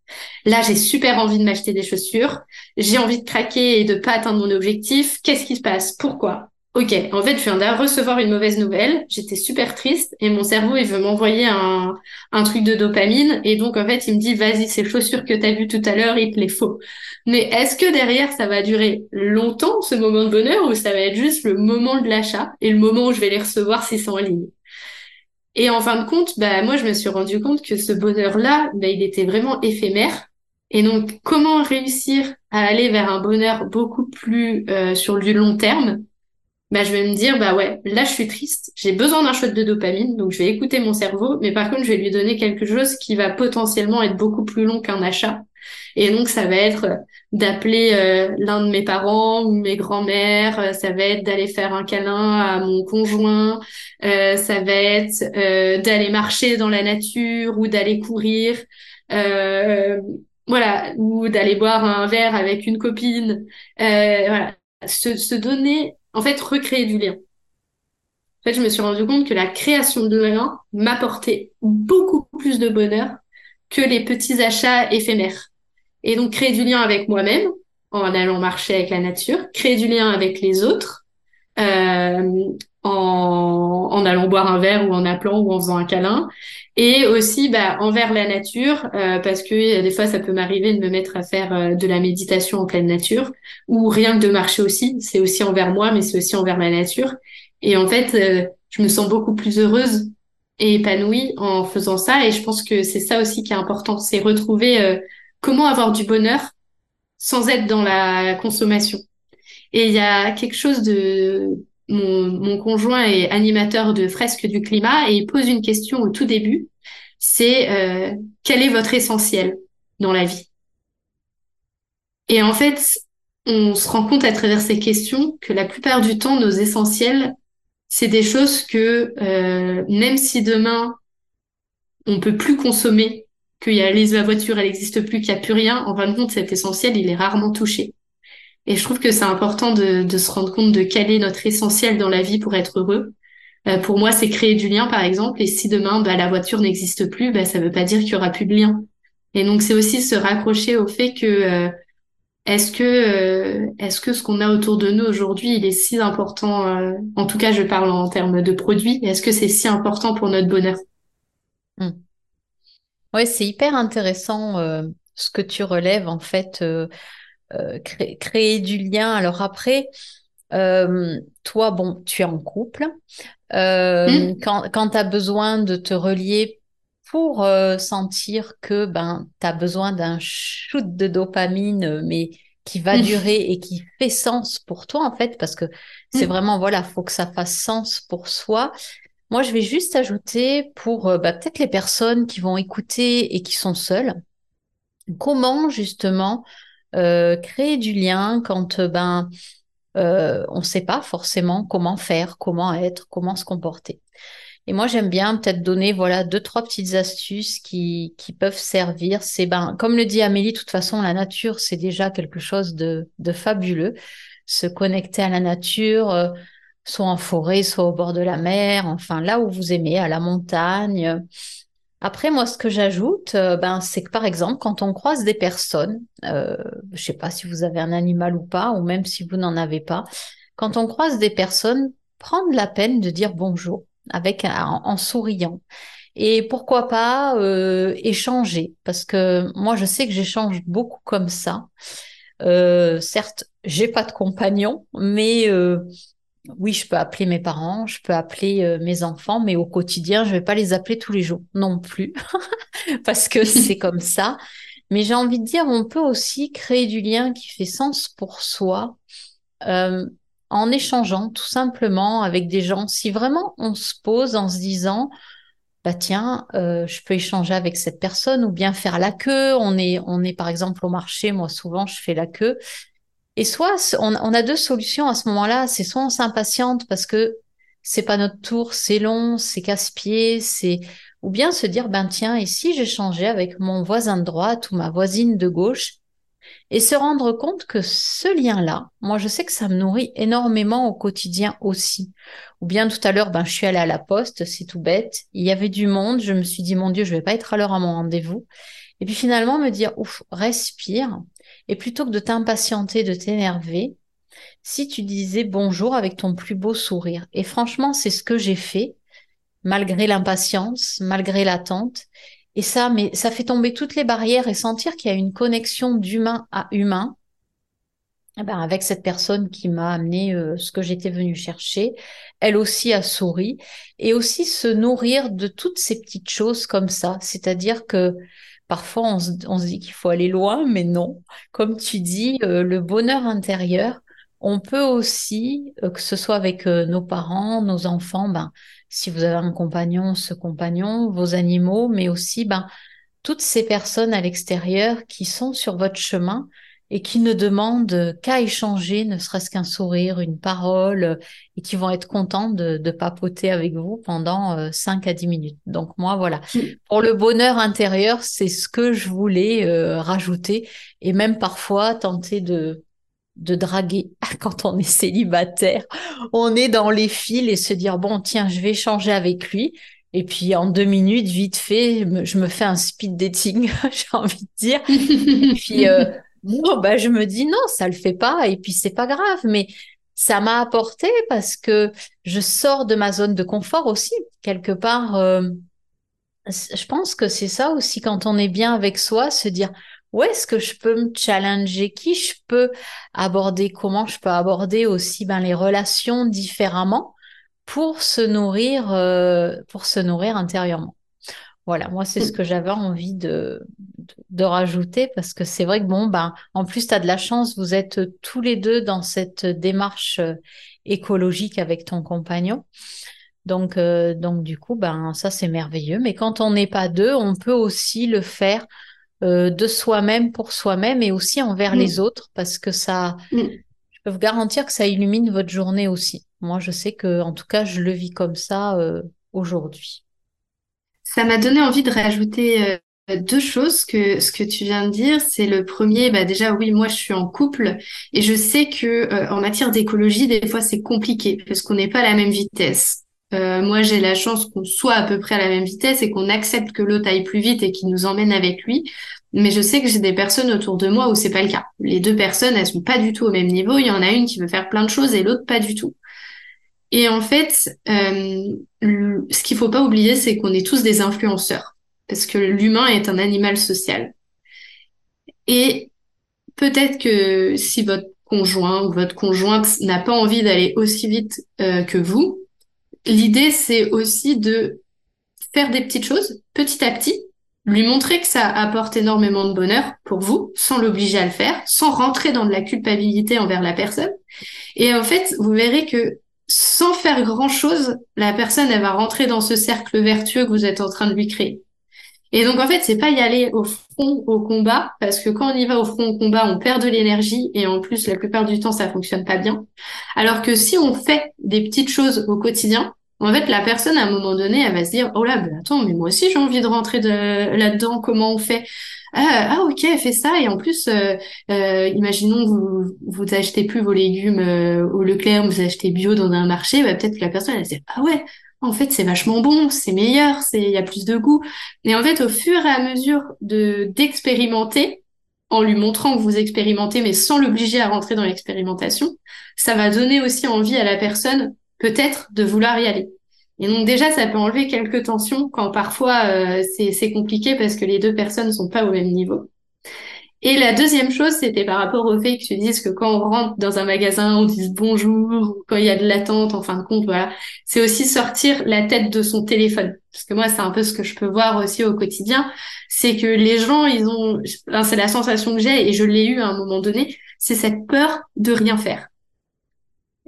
Là, j'ai super envie de m'acheter des chaussures. J'ai envie de craquer et de pas atteindre mon objectif. Qu'est-ce qui se passe? Pourquoi? Ok, en fait, je viens de recevoir une mauvaise nouvelle. J'étais super triste et mon cerveau, il veut m'envoyer un, truc de dopamine. Et donc, en fait, il me dit, vas-y, ces chaussures que tu as vues tout à l'heure, il te les faut. Mais est-ce que derrière, ça va durer longtemps, ce moment de bonheur, ou ça va être juste le moment de l'achat et le moment où je vais les recevoir si c'est en ligne? Et en fin de compte, bah, moi, je me suis rendu compte que ce bonheur-là, bah, il était vraiment éphémère. Et donc, comment réussir à aller vers un bonheur beaucoup plus euh, sur du long terme? Bah, je vais me dire, bah ouais, là, je suis triste, j'ai besoin d'un shot de dopamine, donc je vais écouter mon cerveau, mais par contre, je vais lui donner quelque chose qui va potentiellement être beaucoup plus long qu'un achat. Et donc, ça va être d'appeler euh, l'un de mes parents ou mes grands-mères, euh, ça va être d'aller faire un câlin à mon conjoint, euh, ça va être d'aller marcher dans la nature ou d'aller courir, voilà, ou d'aller boire un verre avec une copine. voilà, se, se donner en fait, recréer du lien. En fait, je me suis rendu compte que la création de lien m'apportait beaucoup plus de bonheur que les petits achats éphémères. Et donc, créer du lien avec moi-même en allant marcher avec la nature, créer du lien avec les autres euh, en, en, allant boire un verre ou en appelant ou en faisant un câlin, et aussi bah, envers la nature, euh, parce que euh, des fois ça peut m'arriver de me mettre à faire euh, de la méditation en pleine nature, ou rien que de marcher aussi, c'est aussi envers moi, mais c'est aussi envers la nature. Et en fait, je me sens beaucoup plus heureuse et épanouie en faisant ça, et je pense que c'est ça aussi qui est important, c'est retrouver comment avoir du bonheur sans être dans la consommation. Et il y a quelque chose de mon, conjoint est animateur de fresques du climat et il pose une question au tout début. C'est euh, quel est votre essentiel dans la vie? Et en fait, on se rend compte à travers ces questions que la plupart du temps, nos essentiels, c'est des choses que euh, même si demain on peut plus consommer, qu'il y a la voiture, elle n'existe plus, qu'il n'y a plus rien, en fin de compte, cet essentiel, il est rarement touché. Et je trouve que c'est important de, de, se rendre compte de quel est notre essentiel dans la vie pour être heureux. Euh, pour moi, c'est créer du lien, par exemple. Et si demain, bah, la voiture n'existe plus, bah, ça ne veut pas dire qu'il y aura plus de lien. Et donc, c'est aussi se raccrocher au fait que euh, est-ce que euh, est-ce que ce qu'on a autour de nous aujourd'hui, il est si important euh, En tout cas, je parle en termes de produits. Est-ce que c'est si important pour notre bonheur? Mmh. Oui, c'est hyper intéressant ce que tu relèves en fait euh, créer, du lien. Alors après, euh, toi, bon, tu es en couple. Euh, mmh. Quand, quand tu as besoin de te relier pour sentir que ben, tu as besoin d'un shoot de dopamine, mais qui va mmh. durer et qui fait sens pour toi, en fait, parce que c'est mmh. vraiment, voilà, faut que ça fasse sens pour soi. Moi, je vais juste ajouter pour bah, peut-être les personnes qui vont écouter et qui sont seules, comment justement euh, créer du lien quand euh, ben euh, on ne sait pas forcément comment faire, comment être, comment se comporter. Et moi, j'aime bien peut-être donner voilà deux trois petites astuces qui, qui peuvent servir. C'est ben comme le dit Amélie, de toute façon, la nature c'est déjà quelque chose de, de fabuleux. Se connecter à la nature, soit en forêt, soit au bord de la mer, enfin là où vous aimez, à la montagne. Après, moi, ce que j'ajoute, euh, ben, c'est que par exemple, quand on croise des personnes, euh, je sais pas si vous avez un animal ou pas, ou même si vous n'en avez pas, quand on croise des personnes, prendre la peine de dire bonjour avec en, souriant. Et pourquoi pas euh, échanger, parce que moi, je sais que j'échange beaucoup comme ça. Euh, certes, j'ai pas de compagnon, mais euh, oui, je peux appeler mes parents, je peux appeler euh, mes enfants, mais au quotidien, je vais pas les appeler tous les jours non plus, <laughs> parce que <laughs> c'est comme ça. Mais j'ai envie de dire, on peut aussi créer du lien qui fait sens pour soi euh, en échangeant tout simplement avec des gens. Si vraiment on se pose en se disant, bah tiens, euh, je peux échanger avec cette personne ou bien faire la queue. On est, on est par exemple au marché, moi souvent je fais la queue et soit on, a deux solutions à ce moment-là, c'est soit on s'impatiente parce que c'est pas notre tour, c'est long, c'est casse-pied, c'est ou bien se dire ben tiens, et si j'échangeais avec mon voisin de droite ou ma voisine de gauche? Et se rendre compte que ce lien-là, moi je sais que ça me nourrit énormément au quotidien aussi. Ou bien tout à l'heure, ben je suis allée à la poste, c'est tout bête, il y avait du monde, je me suis dit mon Dieu, je vais pas être à l'heure à mon rendez-vous. Et puis finalement me dire ouf, respire, et plutôt que de t'impatienter, de t'énerver, si tu disais bonjour avec ton plus beau sourire. Et franchement, c'est ce que j'ai fait, malgré l'impatience, malgré l'attente. Et ça, mais ça fait tomber toutes les barrières et sentir qu'il y a une connexion d'humain à humain. Eh ben, avec cette personne qui m'a amené euh, ce que j'étais venue chercher, elle aussi a souri et aussi se nourrir de toutes ces petites choses comme ça. C'est-à-dire que Parfois, on se, dit qu'il faut aller loin, mais non. Comme tu dis, euh, le bonheur intérieur, on peut aussi, euh, que ce soit avec euh, nos parents, nos enfants, ben, si vous avez un compagnon, ce compagnon, vos animaux, mais aussi ben, toutes ces personnes à l'extérieur qui sont sur votre chemin et qui ne demandent qu'à échanger, ne serait-ce qu'un sourire, une parole, et qui vont être contents de, de papoter avec vous pendant 5 euh, à 10 minutes. Donc moi, voilà. Pour le bonheur intérieur, c'est ce que je voulais euh, rajouter, et même parfois tenter de de draguer <laughs> quand on est célibataire. On est dans les fils et se dire, bon, tiens, je vais échanger avec lui. Et puis en deux minutes, vite fait, je me fais un speed dating, <laughs> j'ai envie de dire. et puis euh, <laughs> moi, bah, je me dis non, ça le fait pas. Et puis c'est pas grave. Mais ça m'a apporté parce que je sors de ma zone de confort aussi quelque part. Euh, je pense que c'est ça aussi quand on est bien avec soi, se dire où est-ce que je peux me challenger, qui je peux aborder, comment je peux aborder aussi ben, les relations différemment pour se nourrir, euh, pour se nourrir intérieurement? Voilà, moi, c'est ce mm. que j'avais envie de, de, rajouter parce que c'est vrai que, bon, ben, en plus, tu as de la chance, vous êtes tous les deux dans cette démarche euh, écologique avec ton compagnon. Donc, euh, donc du coup, ben, ça, c'est merveilleux. Mais quand on n'est pas deux, on peut aussi le faire de soi-même pour soi-même et aussi envers mm. les autres parce que ça, mm. je peux vous garantir que ça illumine votre journée aussi. Moi, je sais que, en tout cas, je le vis comme ça euh, aujourd'hui. Ça m'a donné envie de rajouter euh, deux choses que ce que tu viens de dire. C'est le premier, bah déjà oui, moi je suis en couple et je sais que euh, en matière d'écologie, des fois c'est compliqué parce qu'on n'est pas à la même vitesse. moi, j'ai la chance qu'on soit à peu près à la même vitesse et qu'on accepte que l'autre aille plus vite et qu'il nous emmène avec lui. Mais je sais que j'ai des personnes autour de moi où c'est pas le cas. Les deux personnes, elles sont pas du tout au même niveau. Il y en a une qui veut faire plein de choses et l'autre pas du tout. Et en fait, euh, ce qu'il faut pas oublier, c'est qu'on est tous des influenceurs, parce que l'humain est un animal social. Et peut-être que si votre conjoint ou votre conjointe n'a pas envie d'aller aussi vite euh, que vous, l'idée c'est aussi de faire des petites choses petit à petit, lui montrer que ça apporte énormément de bonheur pour vous, sans l'obliger à le faire, sans rentrer dans de la culpabilité envers la personne. Et en fait, vous verrez que sans faire grand-chose, la personne, elle va rentrer dans ce cercle vertueux que vous êtes en train de lui créer. Et donc, en fait, c'est pas y aller au front, au combat, parce que quand on y va au front, au combat, on perd de l'énergie, et en plus, la plupart du temps, ça fonctionne pas bien. Alors que si on fait des petites choses au quotidien, en fait, la personne, à un moment donné, elle va se dire, oh là, ben attends, mais moi aussi, j'ai envie de rentrer de... là-dedans, comment on fait? Ah, ah, ok, fait ça et en plus, euh, euh, imaginons vous vous achetez plus vos légumes euh, au Leclerc, vous achetez bio dans un marché, bah, peut-être que la personne elle se dit ah ouais, en fait c'est vachement bon, c'est meilleur, c'est il y a plus de goût. Et en fait, au fur et à mesure de d'expérimenter, en lui montrant que vous expérimentez, mais sans l'obliger à rentrer dans l'expérimentation, ça va donner aussi envie à la personne peut-être de vouloir y aller. Et donc déjà, ça peut enlever quelques tensions quand parfois euh, c'est compliqué parce que les deux personnes sont pas au même niveau. Et la deuxième chose, c'était par rapport au fait que tu dises que quand on rentre dans un magasin, on dise bonjour, quand il y a de l'attente, en fin de compte, voilà. C'est aussi sortir la tête de son téléphone. Parce que moi, c'est un peu ce que je peux voir aussi au quotidien. C'est que les gens, ils ont, c'est la sensation que j'ai et je l'ai eu à un moment donné, c'est cette peur de rien faire.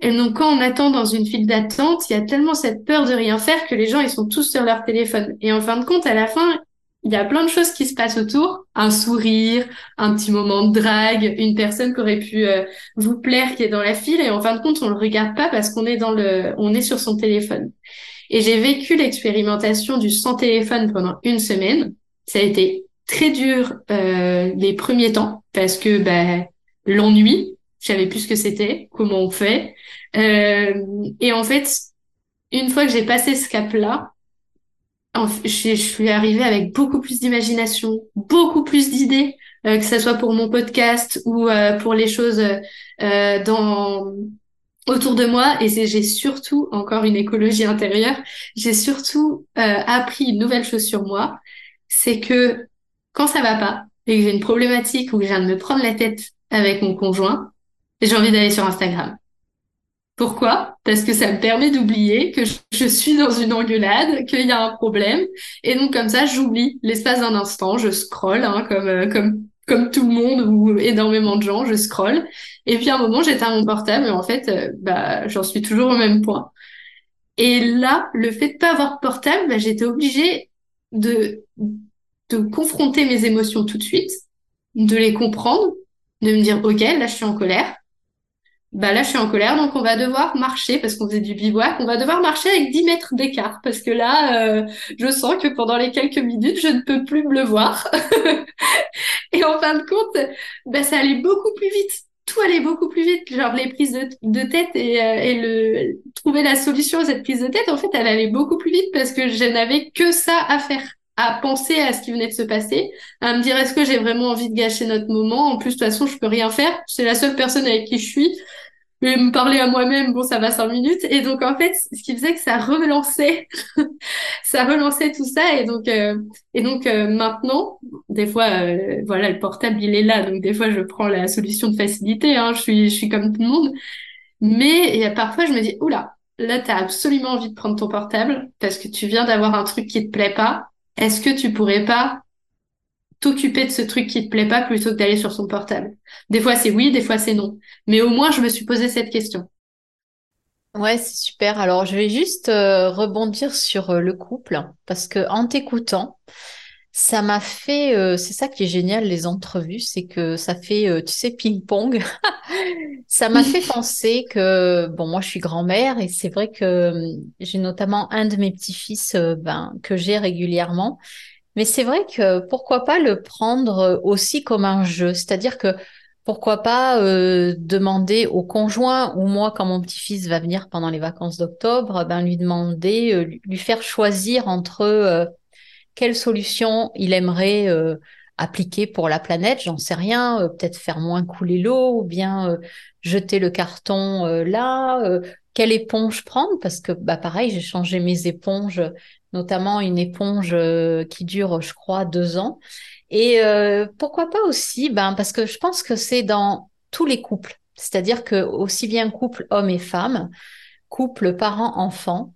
Et donc, quand on attend dans une file d'attente, il y a tellement cette peur de rien faire que les gens, ils sont tous sur leur téléphone. Et en fin de compte, à la fin, il y a plein de choses qui se passent autour. Un sourire, un petit moment de drague, une personne qui aurait pu euh, vous plaire qui est dans la file. Et en fin de compte, on le regarde pas parce qu'on est dans le, on est sur son téléphone. Et j'ai vécu l'expérimentation du sans téléphone pendant une semaine. Ça a été très dur euh, les premiers temps parce que bah, l'ennui, je savais plus ce que c'était, comment on fait. Euh, et en fait, une fois que j'ai passé ce cap-là, je, suis arrivée avec beaucoup plus d'imagination, beaucoup plus d'idées, euh, que ce soit pour mon podcast ou euh, pour les choses euh, dans autour de moi. Et j'ai surtout encore une écologie intérieure. J'ai surtout appris une nouvelle chose sur moi, c'est que quand ça va pas et que j'ai une problématique ou que je viens de me prendre la tête avec mon conjoint, j'ai envie d'aller sur Instagram. Pourquoi? Parce que ça me permet d'oublier que je suis dans une engueulade, qu'il y a un problème, et donc comme ça, j'oublie l'espace d'un instant, je scrolle, hein, comme euh, comme comme tout le monde ou énormément de gens, je scrolle. Et puis à un moment, j'éteins mon portable et en fait, euh, bah, j'en suis toujours au même point. Et là, le fait de pas avoir de portable, bah, j'étais obligée de, de confronter mes émotions tout de suite, de les comprendre, de me dire, OK, là, je suis en colère bah là je suis en colère donc on va devoir marcher parce qu'on faisait du bivouac on va devoir marcher avec 10 mètres d'écart parce que là euh, je sens que pendant les quelques minutes je ne peux plus me le voir. <laughs> Et en fin de compte bah ça allait beaucoup plus vite. Tout allait beaucoup plus vite. Genre les prises de, de tête et, euh, et le trouver la solution à cette prise de tête en fait elle allait beaucoup plus vite parce que je n'avais que ça à faire à penser à ce qui venait de se passer, à me dire est-ce que j'ai vraiment envie de gâcher notre moment? En plus, de toute façon, je peux rien faire. C'est la seule personne avec qui je suis vais me parler à moi-même, bon, ça va cinq minutes. Et donc, en fait, ce qui faisait que ça relançait, <laughs> ça relançait tout ça. Et donc, euh, et donc euh, maintenant, des fois, euh, voilà, le portable, il est là. Donc, des fois, je prends la solution de facilité. Hein, je suis, je suis comme tout le monde. Mais et parfois, je me dis, oula, là, tu as absolument envie de prendre ton portable parce que tu viens d'avoir un truc qui te plaît pas. Est-ce que tu pourrais pas t'occuper de ce truc qui te plaît pas plutôt que d'aller sur son portable. Des fois c'est oui, des fois c'est non. Mais au moins je me suis posé cette question. Ouais, c'est super. Alors je vais juste euh, rebondir sur euh, le couple parce que en t'écoutant, ça m'a fait, euh, c'est ça qui est génial les entrevues, c'est que ça fait, tu sais, ping-pong. <laughs> ça m'a fait penser que, bon, moi je suis grand-mère et c'est vrai que j'ai notamment un de mes petits-fils ben, que j'ai régulièrement mais c'est vrai que pourquoi pas le prendre aussi comme un jeu, c'est-à-dire que pourquoi pas euh, demander au conjoint ou moi quand mon petit-fils va venir pendant les vacances d'octobre, ben lui demander, euh, lui faire choisir entre euh, quelle solution il aimerait appliquer pour la planète, j'en sais rien, peut-être faire moins couler l'eau ou bien jeter le carton là, quelle éponge prendre? Parce que bah pareil, j'ai changé mes éponges notamment une éponge euh, qui dure, je crois, deux ans. Et euh, pourquoi pas aussi, ben, parce que je pense que c'est dans tous les couples, c'est-à-dire que aussi bien couple homme et femme, couple parents-enfants,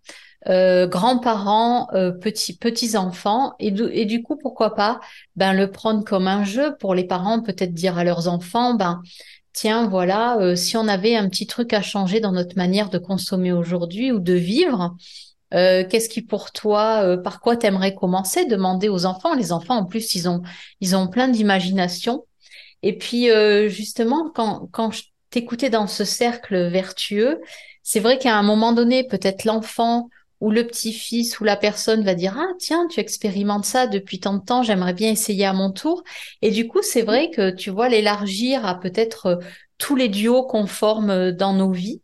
euh, grands-parents, petits enfants, et, du coup pourquoi pas, ben le prendre comme un jeu pour les parents, peut-être dire à leurs enfants, ben tiens voilà, si on avait un petit truc à changer dans notre manière de consommer aujourd'hui ou de vivre, euh, qu'est-ce qui pour toi, euh, par quoi t'aimerais commencer? Demander aux enfants. Les enfants, en plus, ils ont, ils ont plein d'imagination. Et puis, euh, justement, quand, quand je t'écoutais dans ce cercle vertueux, c'est vrai qu'à un moment donné, peut-être l'enfant ou le petit-fils ou la personne va dire ah tiens tu expérimentes ça depuis tant de temps j'aimerais bien essayer à mon tour et du coup c'est vrai que tu vois l'élargir à peut-être tous les duos qu'on forme dans nos vies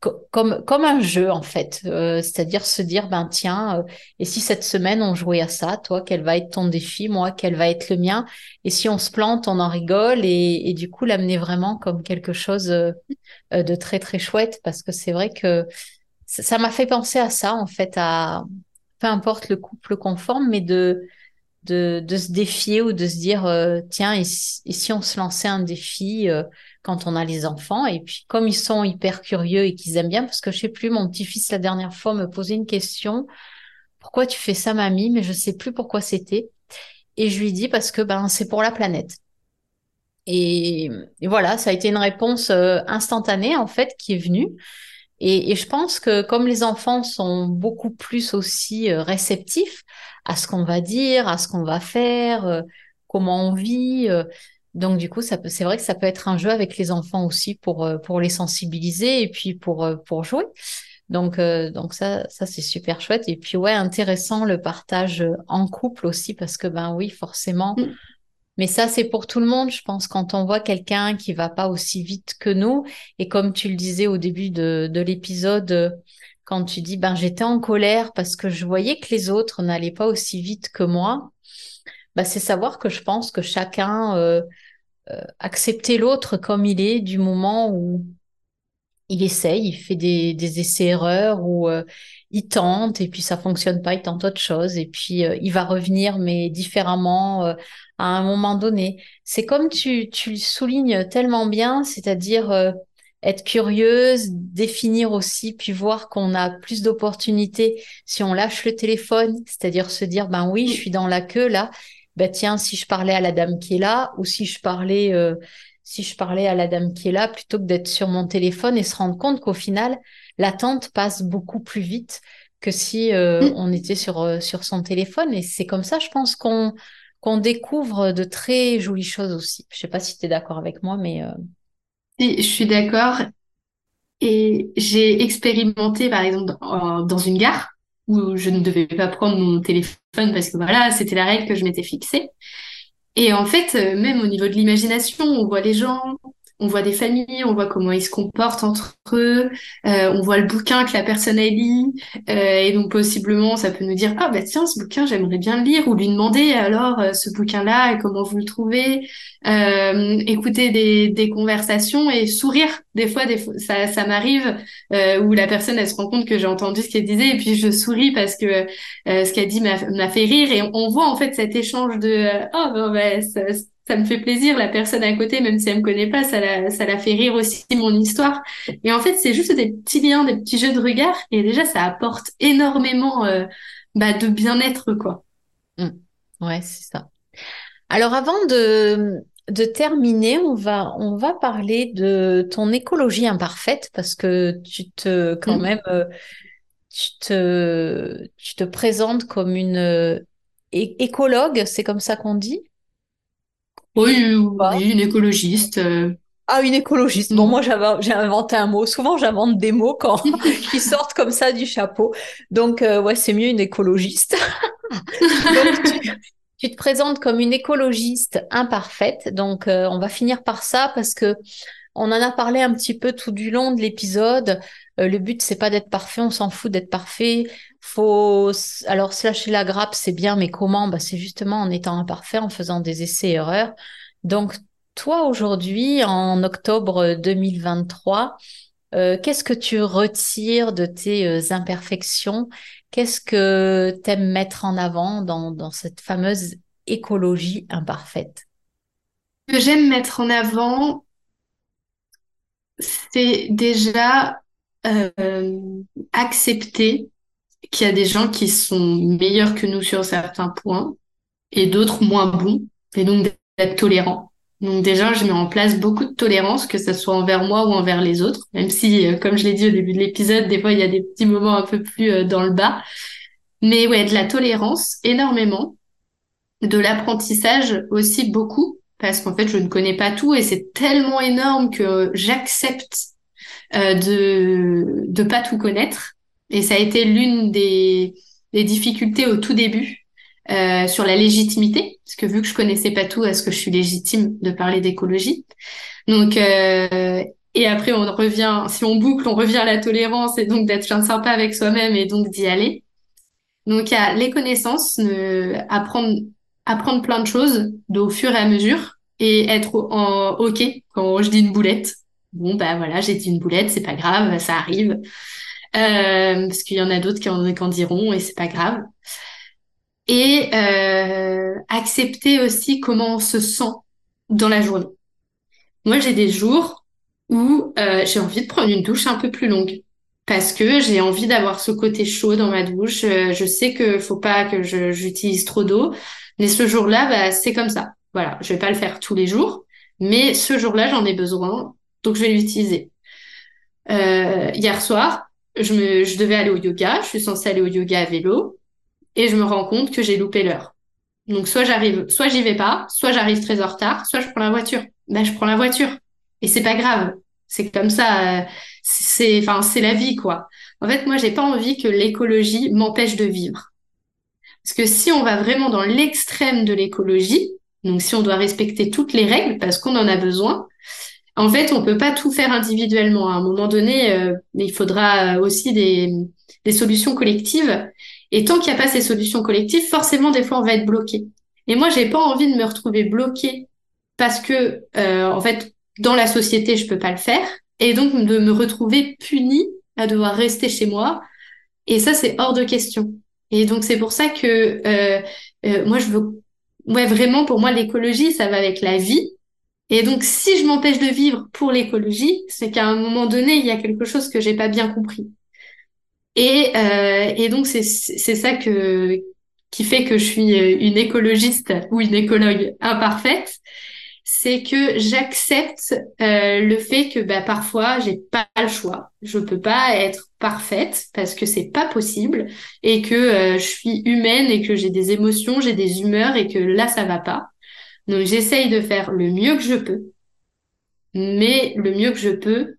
comme, comme un jeu en fait, euh, c'est-à-dire se dire ben tiens, euh, et si cette semaine on jouait à ça, toi quel va être ton défi, moi quel va être le mien, et si on se plante, on en rigole et, et du coup l'amener vraiment comme quelque chose euh, de très très chouette. Parce que c'est vrai que ça m'a fait penser à ça en fait, à peu importe le couple qu'on forme, mais de de, se défier ou de se dire tiens et si, on se lançait un défi quand on a les enfants? Et puis, comme ils sont hyper curieux et qu'ils aiment bien, parce que je sais plus, mon petit-fils, la dernière fois, me posait une question. Pourquoi tu fais ça, mamie? Mais je sais plus pourquoi c'était. Et je lui dis parce que, ben, c'est pour la planète. Et, voilà, ça a été une réponse euh, instantanée, en fait, qui est venue. Et, je pense que comme les enfants sont beaucoup plus aussi euh, réceptifs à ce qu'on va dire, à ce qu'on va faire, euh, comment on vit, donc du coup, c'est vrai que ça peut être un jeu avec les enfants aussi pour euh, pour les sensibiliser et puis pour euh, pour jouer. Donc euh, donc ça ça c'est super chouette et puis ouais intéressant le partage en couple aussi parce que ben oui forcément. Mm. Mais ça c'est pour tout le monde, je pense quand on voit quelqu'un qui va pas aussi vite que nous et comme tu le disais au début de de l'épisode quand tu dis ben j'étais en colère parce que je voyais que les autres n'allaient pas aussi vite que moi. Bah, c'est savoir que je pense que chacun euh, euh, accepter l'autre comme il est du moment où il essaye, il fait des, des essais-erreurs ou euh, il tente et puis ça fonctionne pas, il tente autre chose et puis euh, il va revenir mais différemment à un moment donné. C'est comme tu, tu le soulignes tellement bien, c'est-à-dire être curieuse, définir aussi, puis voir qu'on a plus d'opportunités si on lâche le téléphone, c'est-à-dire se dire ben oui, je suis dans la queue là, ben tiens, si je parlais à la dame qui est là, ou si je parlais, euh, si je parlais à la dame qui est là, plutôt que d'être sur mon téléphone et se rendre compte qu'au final, l'attente passe beaucoup plus vite que si euh, mm. on était sur, euh, sur son téléphone. Et c'est comme ça, je pense qu'on qu'on découvre de très jolies choses aussi. Je sais pas si tu es d'accord avec moi, mais... je suis d'accord. Et j'ai expérimenté, par exemple, dans une gare, où je ne devais pas prendre mon téléphone parce que voilà, c'était la règle que je m'étais fixée. Et en fait, euh, même au niveau de l'imagination, on voit les gens, on voit des familles, on voit comment ils se comportent entre eux, euh, on voit le bouquin que la personne a lu, euh, et donc possiblement ça peut nous dire ah bah tiens ce bouquin j'aimerais bien le lire ou lui demander alors euh, ce bouquin-là comment vous le trouvez, euh, écouter des, des conversations et sourire. Des fois, des fois ça, ça m'arrive où la personne elle se rend compte que j'ai entendu ce qu'elle disait et puis je souris parce que ce qu'elle dit m'a fait rire et on voit en fait cet échange de oh ben, ben ça, ça me fait plaisir, la personne à côté, même si elle me connaît pas, ça la, ça la fait rire aussi mon histoire. Et en fait, c'est juste des petits liens, des petits jeux de regard, et déjà, ça apporte énormément euh, bah, de bien-être, quoi. Mmh. Ouais, c'est ça. Alors, avant de, de terminer, on va, on va parler de ton écologie imparfaite, parce que tu te, quand mmh. même, euh, tu te, tu te présentes comme une euh, écologue, c'est comme ça qu'on dit? Oui, oui, une écologiste. Euh. Ah, une écologiste. Bon, moi, j'ai inventé un mot. Souvent, j'invente des mots quand <laughs> qui sortent comme ça du chapeau. Donc, euh, ouais, c'est mieux une écologiste. <laughs> Donc, tu, te présentes comme une écologiste imparfaite. Donc, euh, on va finir par ça parce que on en a parlé un petit peu tout du long de l'épisode. Le but, c'est pas d'être parfait. On s'en fout d'être parfait. Faut alors se lâcher la grappe, c'est bien, mais comment? Bah, c'est justement en étant imparfait, en faisant des essais-erreurs. Donc toi aujourd'hui, en octobre 2023, euh, qu'est-ce que tu retires de tes euh, imperfections? Qu'est-ce que tu aimes mettre en avant dans, dans cette fameuse écologie imparfaite? Ce que j'aime mettre en avant, c'est déjà euh, accepter qu'il y a des gens qui sont meilleurs que nous sur certains points et d'autres moins bons, et donc d'être tolérant. Donc déjà, je mets en place beaucoup de tolérance, que ce soit envers moi ou envers les autres, même si, euh, comme je l'ai dit au début de l'épisode, des fois, il y a des petits moments un peu plus euh, dans le bas. Mais ouais, de la tolérance, énormément. De l'apprentissage aussi beaucoup, parce qu'en fait, je ne connais pas tout et c'est tellement énorme que j'accepte euh, de de pas tout connaître et ça a été l'une des, des, difficultés au tout début euh, sur la légitimité, parce que vu que je connaissais pas tout, est-ce que je suis légitime de parler d'écologie? Donc, euh, et après on revient, si on boucle, on revient à la tolérance et donc d'être sympa avec soi-même et donc d'y aller. Donc il y a les connaissances, apprendre, apprendre plein de choses au fur et à mesure et être en ok quand je dis une boulette. Bon bah voilà, j'ai dit une boulette, c'est pas grave, ça arrive. Euh, parce qu'il y en a d'autres qui en, diront et c'est pas grave. Et euh, accepter aussi comment on se sent dans la journée. Moi, j'ai des jours où euh, j'ai envie de prendre une douche un peu plus longue parce que j'ai envie d'avoir ce côté chaud dans ma douche. je sais que faut pas que j'utilise trop d'eau, mais ce jour-là, bah, c'est comme ça. Voilà, je vais pas le faire tous les jours, mais ce jour-là, j'en ai besoin, donc je vais l'utiliser. hier soir, je, je devais aller au yoga, je suis censée aller au yoga à vélo, et je me rends compte que j'ai loupé l'heure. Donc soit j'arrive, soit j'y vais pas, soit j'arrive très en retard, soit je prends la voiture. Ben je prends la voiture et c'est pas grave. C'est comme ça. Euh, c'est, enfin, c'est la vie quoi. En fait, moi, j'ai pas envie que l'écologie m'empêche de vivre. Parce que si on va vraiment dans l'extrême de l'écologie, donc si on doit respecter toutes les règles parce qu'on en a besoin, en fait, on peut pas tout faire individuellement. À un moment donné, euh, il faudra aussi des, des solutions collectives. Et tant qu'il n'y a pas ces solutions collectives, forcément, des fois, on va être bloqué. Et moi, j'ai pas envie de me retrouver bloqué parce que, euh, en fait, dans la société, je peux pas le faire. Et donc, de me retrouver puni à devoir rester chez moi. Et ça, c'est hors de question. Et donc, c'est pour ça que euh, euh moi, je veux... Ouais, vraiment, pour moi, l'écologie, ça va avec la vie. Et donc, si je m'empêche de vivre pour l'écologie, c'est qu'à un moment donné, il y a quelque chose que j'ai pas bien compris. Et, euh, et donc, c'est ça que, qui fait que je suis une écologiste ou une écologue imparfaite, c'est que j'accepte euh, le fait que bah, parfois j'ai pas le choix. Je peux pas être parfaite parce que c'est pas possible et que euh, je suis humaine et que j'ai des émotions, j'ai des humeurs et que là ça va pas. Donc j'essaye de faire le mieux que je peux. Mais le mieux que je peux,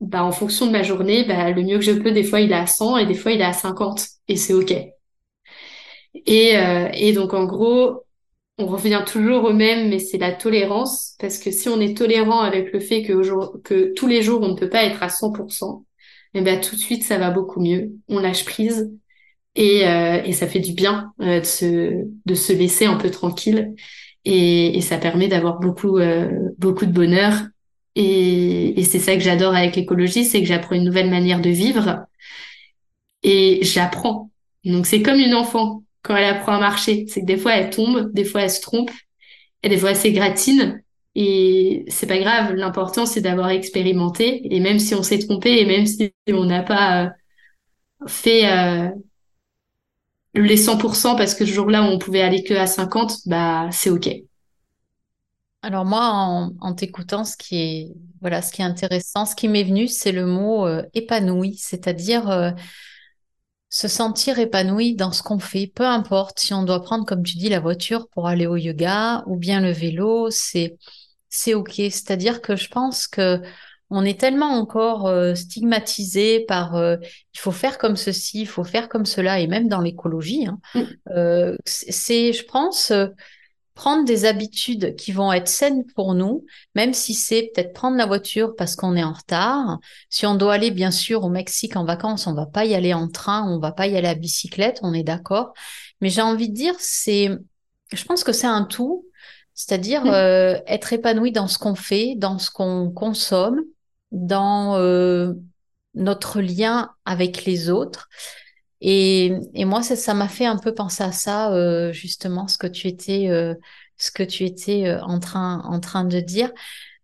bah, en fonction de ma journée, bah, le mieux que je peux, des fois il est à 100 et des fois il est à 50 et c'est ok. Et, euh, et donc en gros, on revient toujours au même, mais c'est la tolérance, parce que si on est tolérant avec le fait que, que tous les jours on ne peut pas être à 100%, eh ben tout de suite ça va beaucoup mieux. On lâche prise et, euh, et ça fait du bien euh, de, se, de se laisser un peu tranquille et, et ça permet d'avoir beaucoup euh, beaucoup de bonheur et, et c'est ça que j'adore avec l'écologie, c'est que j'apprends une nouvelle manière de vivre et j'apprends. Donc c'est comme une enfant quand elle apprend à marcher. C'est que des fois, elle tombe, des fois, elle se trompe, et des fois, elle s'égratine. Et c'est pas grave. L'important, c'est d'avoir expérimenté. Et même si on s'est trompé, et même si on n'a pas euh, fait euh, les 100% parce que ce jour-là, on pouvait aller que à 50, bah, c'est OK. Alors moi, en, t'écoutant, ce qui est voilà, ce qui est intéressant, ce qui m'est venu, c'est le mot euh, épanoui, c'est-à-dire se sentir épanoui dans ce qu'on fait, peu importe si on doit prendre, comme tu dis, la voiture pour aller au yoga ou bien le vélo, c'est c'est ok. C'est-à-dire que je pense que on est tellement encore euh, stigmatisé par euh, il faut faire comme ceci, il faut faire comme cela, et même dans l'écologie. Hein, mm. euh, c'est, je pense, prendre des habitudes qui vont être saines pour nous, même si c'est peut-être prendre la voiture parce qu'on est en retard. Si on doit aller bien sûr au Mexique en vacances, on va pas y aller en train, on va pas y aller à bicyclette, on est d'accord. Mais j'ai envie de dire, c'est, je pense que c'est un tout, c'est-à-dire mmh. euh, être épanoui dans ce qu'on fait, dans ce qu'on consomme, dans euh, notre lien avec les autres. Et, et moi, ça, m'a fait un peu penser à ça, euh, justement, ce que tu étais, euh, ce que tu étais euh, en train, en train de dire.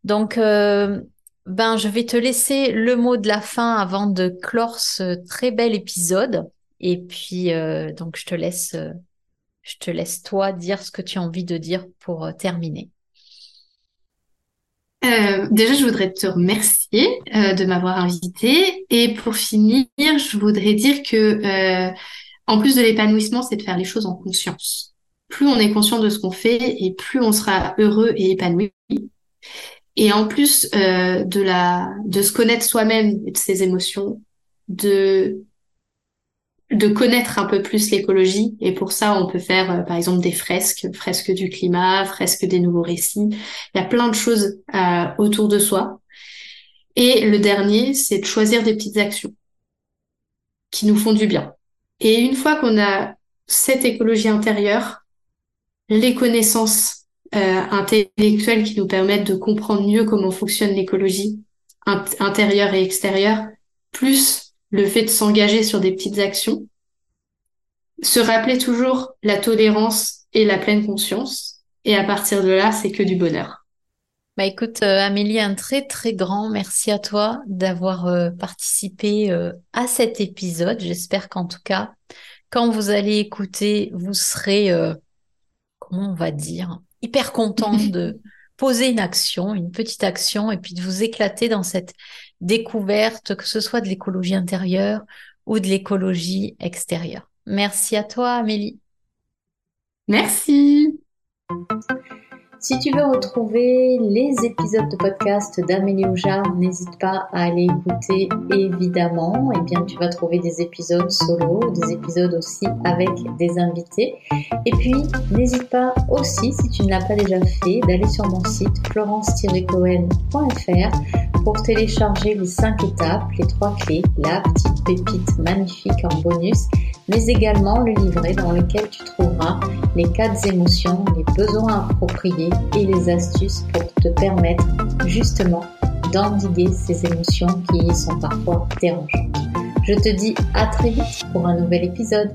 Donc, ben, je vais te laisser le mot de la fin avant de clore ce très bel épisode. Et puis, donc, je te laisse, je te laisse toi dire ce que tu as envie de dire pour terminer. Euh, déjà, je voudrais te remercier euh, de m'avoir invité. Et pour finir, je voudrais dire que, euh, en plus de l'épanouissement, c'est de faire les choses en conscience. Plus on est conscient de ce qu'on fait, et plus on sera heureux et épanoui. Et en plus de la, de se connaître soi-même et de ses émotions, de de connaître un peu plus l'écologie. Et pour ça, on peut faire, euh, par exemple, des fresques, fresques du climat, fresques des nouveaux récits. Il y a plein de choses euh, autour de soi. Et le dernier, c'est de choisir des petites actions qui nous font du bien. Et une fois qu'on a cette écologie intérieure, les connaissances euh, intellectuelles qui nous permettent de comprendre mieux comment fonctionne l'écologie intérieure et extérieure, plus le fait de s'engager sur des petites actions, se rappeler toujours la tolérance et la pleine conscience, et à partir de là, c'est que du bonheur. Bah écoute, euh, Amélie, un très très grand merci à toi d'avoir euh, participé euh, à cet épisode. J'espère qu'en tout cas, quand vous allez écouter, vous serez, comment on va dire, hyper content <laughs> de poser une action, une petite action, et puis de vous éclater dans cette découverte, que ce soit de l'écologie intérieure ou de l'écologie extérieure. Merci à toi, Amélie. Merci. Si tu veux retrouver les épisodes de podcast d'Amélie Oujard, n'hésite pas à aller écouter évidemment. Et eh bien, tu vas trouver des épisodes solo, des épisodes aussi avec des invités. Et puis, n'hésite pas aussi, si tu ne l'as pas déjà fait, d'aller sur mon site florence-cohen.fr pour télécharger les 5 étapes, les 3 clés, la petite pépite magnifique en bonus mais également le livret dans lequel tu trouveras les quatre émotions, les besoins appropriés et les astuces pour te permettre justement d'endiguer ces émotions qui sont parfois dérangeantes. Je te dis à très vite pour un nouvel épisode.